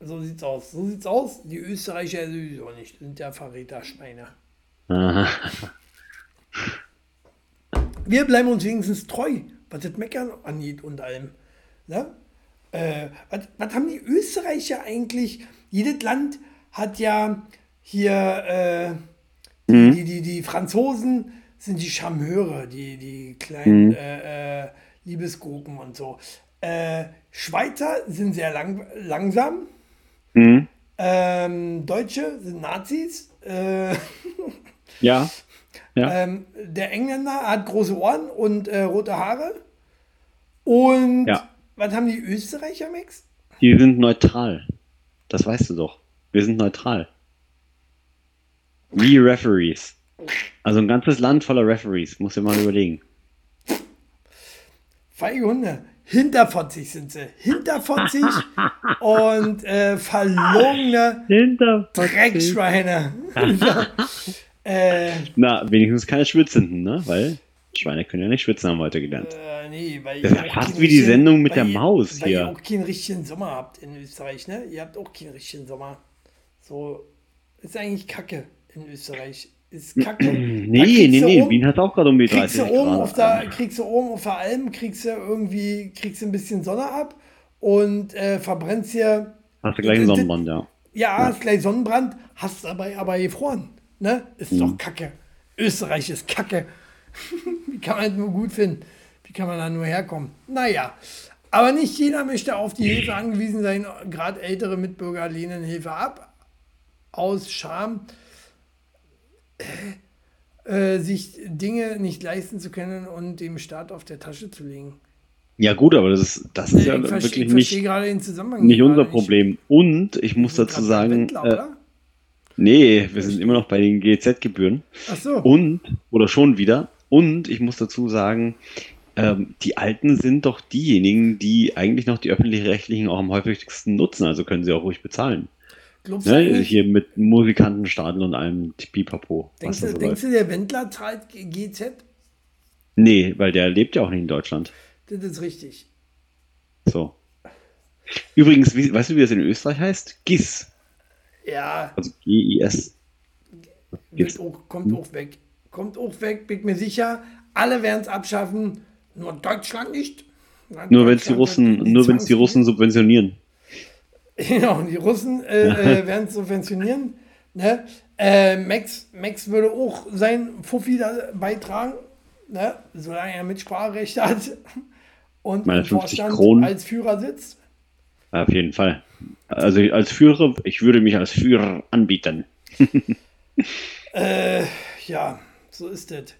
so sieht's aus. So sieht's aus. Die Österreicher sowieso nicht. Sind ja Verräterschweine. Wir bleiben uns wenigstens treu, was das Meckern angeht und allem. Ne? Äh, was, was haben die Österreicher eigentlich? Jedes Land hat ja hier, äh, die, die, die, die Franzosen sind die Charmeure, die, die kleinen äh, äh, Liebesgurken und so. Äh, Schweizer sind sehr lang, langsam. Mhm. Ähm, Deutsche sind Nazis. Äh, Ja. Ja. Ähm, der Engländer hat große Ohren und äh, rote Haare. Und Ja. was haben die Österreicher, Max? Die sind neutral. Das weißt du doch. Wir sind neutral. Wie Referees. Also ein ganzes Land voller Referees. Muss ich mal überlegen. Feige Hunde. Hinterfotzig sind sie. Hinterfotzig und äh, verlogene. Dreckschweine. äh, Na, wenigstens keine Schwitzenden, ne? Weil Schweine können ja nicht schwitzen, haben wir heute gelernt. äh, nee, weil Das ist fast keinen wie die Sendung mit weil der ihr- Maus weil hier. ihr auch keinen richtigen Sommer habt in Österreich, ne? Ihr habt auch keinen richtigen Sommer. So, ist eigentlich Kacke in Österreich. Ist Kacke. Da Nee, kriegst nee, nee. oben- Wien hat auch gerade um die kriegst 30 du oben auf der kriegst du oben auf der Alm kriegst du irgendwie kriegst du ein bisschen Sonne ab und äh, verbrennst dir Hast du gleich einen Sonnenbrand, ja. ja, hast gleich Sonnenbrand hast dabei aber gefroren ne ist Mhm. doch Kacke Österreich ist Kacke wie kann man das nur gut finden wie kann man da nur herkommen naja aber nicht jeder möchte auf die Hilfe angewiesen sein gerade ältere Mitbürger lehnen Hilfe ab aus Scham äh, sich Dinge nicht leisten zu können und dem Staat auf der Tasche zu legen. Ja, gut, aber das ist, das ist ja ich verstehe, wirklich ich verstehe nicht, gerade den Zusammenhang. nicht unser Problem. Und ich muss dazu sagen, Wendler, äh? Nee, wir sind immer noch bei den GEZ-Gebühren. Ach so. Und, oder schon wieder, und ich muss dazu sagen, ähm, die Alten sind doch diejenigen, die eigentlich noch die öffentlich-rechtlichen auch am häufigsten nutzen, also können sie auch ruhig bezahlen. Glaubst Ne? eigentlich- Hier mit Musikantenstadel und allem Pipapo. denkst, du, so denkst du, der Wendler zahlt GZ? Nee, weil der lebt ja auch nicht in Deutschland. Das ist richtig. So. Übrigens, wie, weißt du, wie das in Österreich heißt? GIS. Ja, Also G-I-S. auch, kommt auch weg. Kommt auch weg, bin mir sicher. Alle werden es abschaffen, nur Deutschland nicht. Na, Nur wenn es die Russen, nur wenn es die Russen subventionieren. Genau, die Russen äh, äh, werden es subventionieren. Ne? Äh, Max, Max würde auch sein Fuffi da beitragen, ne? solange er Mitspracherecht hat und Meine im 50 Vorstand Kronen. als Führer sitzt. Auf jeden Fall. Also als Führer, ich würde mich als Führer anbieten. Ja, so ist es.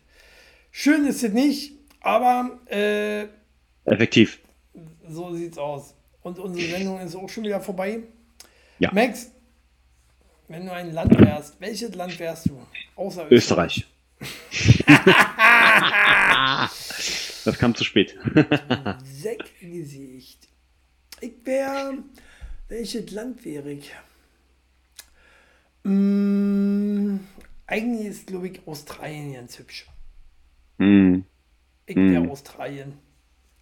Schön ist es nicht, aber äh, Effektiv. so sieht's aus. Und unsere Sendung ist auch schon wieder vorbei. Ja. Max, wenn du ein Land wärst, welches Land wärst du? Außer Österreich. das kam zu spät. Säckgesicht. Ich wäre. Welches Land wäre ich? Mm, eigentlich ist, glaube ich, Australien ganz hübsch. Hm. Ich wäre Australien.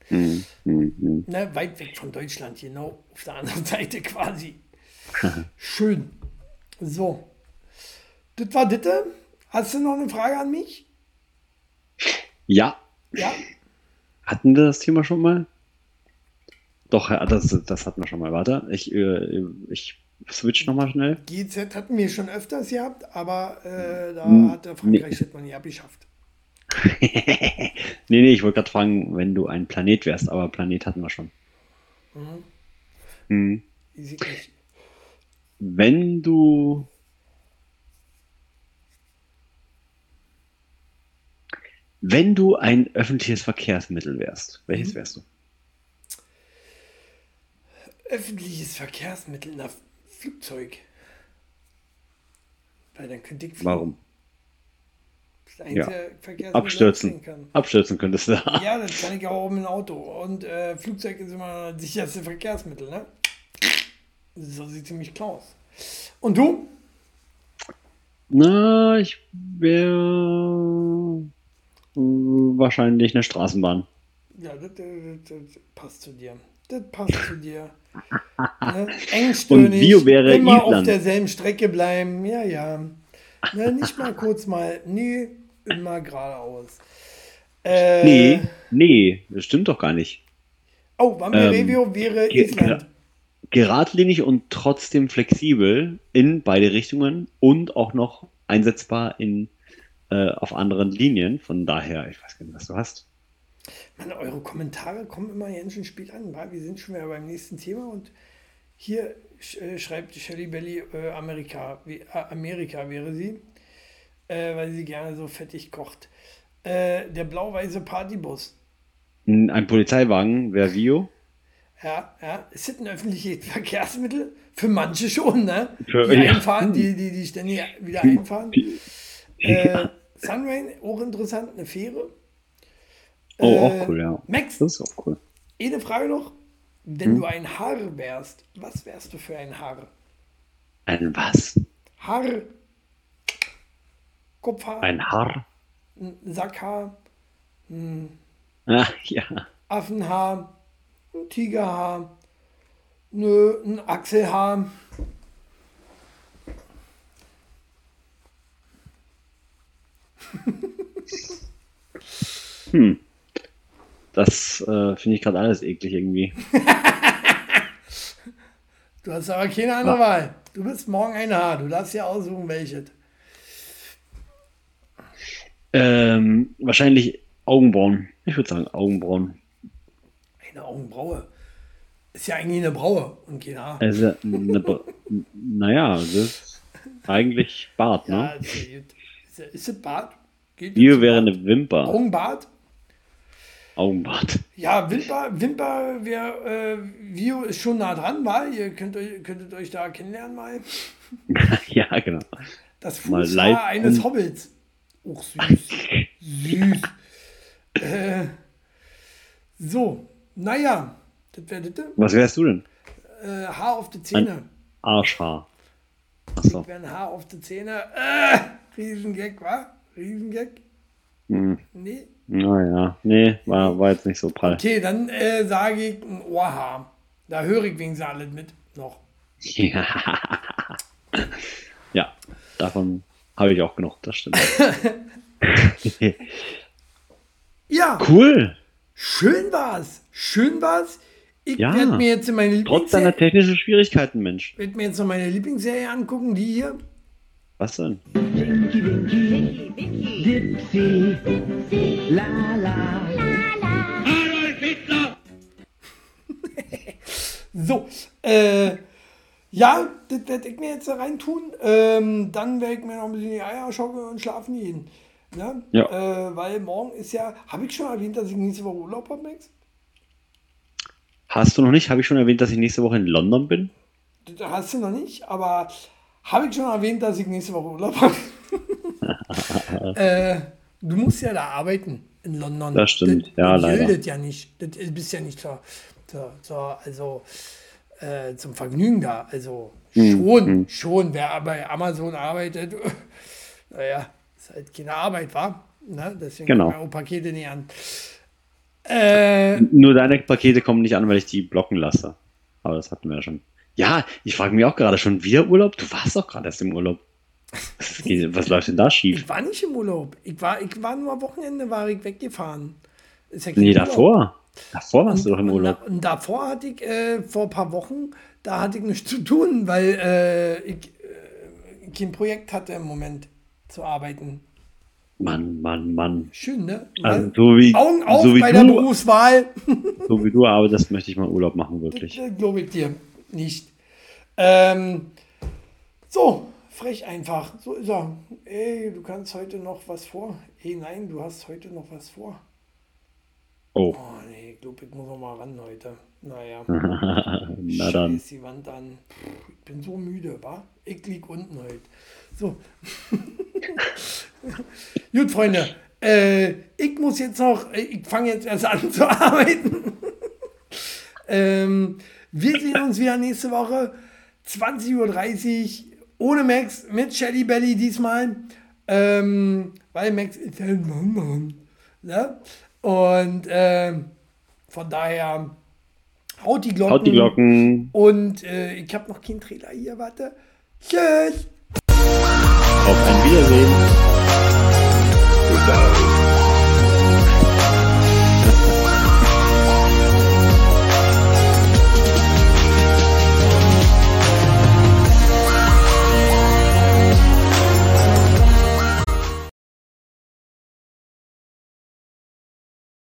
Hm, hm, hm. Ne, weit weg von Deutschland, genau auf der anderen Seite quasi. Schön. So. Das war Ditte. Hast du noch eine Frage an mich? Ja, Ja? hatten wir das Thema schon mal? Doch, das, das hatten wir schon mal. Warte, ich, äh, ich switch nochmal schnell. GZ hatten wir schon öfters gehabt, aber äh, da Hm, hat der Frankreich das noch nie abgeschafft. nee, nee, ich wollte gerade fragen, wenn du ein Planet wärst, aber Planet hatten wir schon. Hm. Sieht nicht. Wenn du. Wenn du ein öffentliches Verkehrsmittel wärst, welches wärst du? Öffentliches Verkehrsmittel, na, Flugzeug. Weil dann könnte ich. Warum? Ich Abstürzen. Abstürzen könntest du da. Ja, das kann ich auch mit dem Auto. Und äh, Flugzeug ist immer das sicherste Verkehrsmittel, ne? So sieht ziemlich klar aus. Und du? Na, ich wäre wahrscheinlich eine Straßenbahn. Ja, das, das, das passt zu dir. Das passt zu dir. Ne? Engstirnig, Und Bio wäre immer auf Island. derselben Strecke bleiben. Ja, ja. Ne, nicht mal kurz mal. Nee, immer geradeaus. Äh, Nee, nee, das stimmt doch gar nicht. Oh, Vampir Ähm, wäre Island. Geradlinig und trotzdem flexibel in beide Richtungen und auch noch einsetzbar in, äh, auf anderen Linien. Von daher, ich weiß gar nicht, was du hast. Meine, eure Kommentare kommen immer ganz schön spät an. wa? Wir sind schon wieder beim nächsten Thema und hier äh, schreibt Shelly Belly äh, Amerika, wie, äh, Amerika wäre sie, äh, weil sie gerne so fettig kocht. Äh, der blau-weiße Partybus. Ein Polizeiwagen wäre Vio. Ja, ja. Ist das ein öffentliches Verkehrsmittel? Für manche schon, ne? Für- die ja. einfahren, die, die, die ständig wieder einfahren. Äh, Sunrain, auch interessant, eine Fähre. Oh, Äh, auch cool, ja. Max, Das ist auch cool. eine Frage noch. Wenn Hm? du ein Haar wärst, was wärst du für ein Haar? Ein was? Haar, Kopfhaar, Ein Haar? Sackhaar, Ah, ja. Affenhaar, ein Tigerhaar, nö, ein Achselhaar. Das äh, finde ich gerade alles eklig irgendwie. Du hast aber keine andere Wahl. Du bist morgen ein Haar. Du darfst ja aussuchen, welches. Ähm, wahrscheinlich Augenbrauen. Ich würde sagen Augenbrauen. Eine Augenbraue. Ist ja eigentlich eine Braue und kein Haar. Also, eine, Br- naja, das ist eigentlich Bart, ne? ist, ja ist, ist das Bart? Geht das wäre Bart? eine Wimper. Augenbart? Augenbart. Ja, Wimper, Wimper wäre, äh, Vio ist schon nah dran, weil ihr könnt, euch- könntet euch da kennenlernen mal. ja, genau. Das Mal Fußhaar eines Hobbits. Och, süß. süß. Äh, so, naja, das wäre das. Was wärst du denn? Äh, Haar auf die Zähne. Arschhaar. Achso. Ich wäre ein Haar auf die Zähne. Äh, Riesengag, wa? Riesengag? Hm. Nee. Naja, nee, war, war jetzt nicht so prall. Okay, dann äh, sage ich ein Ohrhaar. Da höre ich wegen alles mit noch. Ja. ja, davon habe ich auch genug, das stimmt. Ja, cool. schön war's. Schön war's. Ich Ja. werde mir jetzt meine Trotz deiner Lieblingsserie, technischen Schwierigkeiten, Mensch. werd mir jetzt noch meine Lieblingsserie angucken, die hier. Was denn? So, äh, ja, das werde ich mir jetzt da reintun. Ähm, dann werde ich mir noch ein bisschen die Eier schaukeln und schlafen gehen. Ne? Ja. Äh, weil morgen ist ja, habe ich schon erwähnt, dass ich nächste Woche Urlaub habe, Max? Hast du noch nicht? Habe ich schon erwähnt, dass ich nächste Woche in London bin? Das hast du noch nicht, aber habe ich schon erwähnt, dass ich nächste Woche Urlaub habe? äh, du musst ja da arbeiten in London. Das stimmt, ja, das leider. gildet ja nicht. Das ist- bist ja nicht zur, zur, zur, also, äh, zum Vergnügen da. Also Hm, schon, schon, wer bei Amazon arbeitet, naja, ist halt keine Arbeit, war. Ne? Deswegen Genau. man auch Pakete nicht an. Äh, Nur deine Pakete kommen nicht an, weil ich die blocken lasse. Aber das hatten wir ja schon. Ja, ich frage mich auch gerade schon wieder Urlaub. Du warst doch gerade erst im Urlaub. Was, läuft denn da schief? ich war nicht im Urlaub. Ich war, ich war nur am Wochenende, war ich weggefahren. Ist ja Nee, Urlaub. davor. Davor warst du doch im Und, Urlaub. da, und davor hatte ich, äh, vor ein paar Wochen, da hatte ich nichts zu tun, weil äh, ich äh, kein Projekt hatte im Moment zu arbeiten. Mann, Mann, Mann. Schön, ne? Also, so wie, Augen auf so wie bei der du, Berufswahl. so wie du arbeitest, möchte ich mal Urlaub machen, wirklich. Glaube ich dir nicht. Ähm, so, frech einfach. So ist er. Ey, du kannst heute noch was vor. Ey, nein, du hast heute noch was vor. Oh, Oh, nee, ich glaube, ich muss noch mal ran heute. Naja. na dann. Scheiß die Wand an. Ich bin so müde, wa? Ich lieg unten heute. So. Gut, Freunde. Äh, ich muss jetzt noch, äh, ich fange jetzt erst an zu arbeiten. ähm, wir sehen uns wieder nächste Woche, 20.30 Uhr, ohne Max, mit Shelly Belly diesmal. Ähm, weil Max ist ja in London. Ne? Und ähm, von daher haut die Glocken. Haut die Glocken. Und äh, ich habe noch keinen Trailer hier, warte. Tschüss. Auf ein Wiedersehen.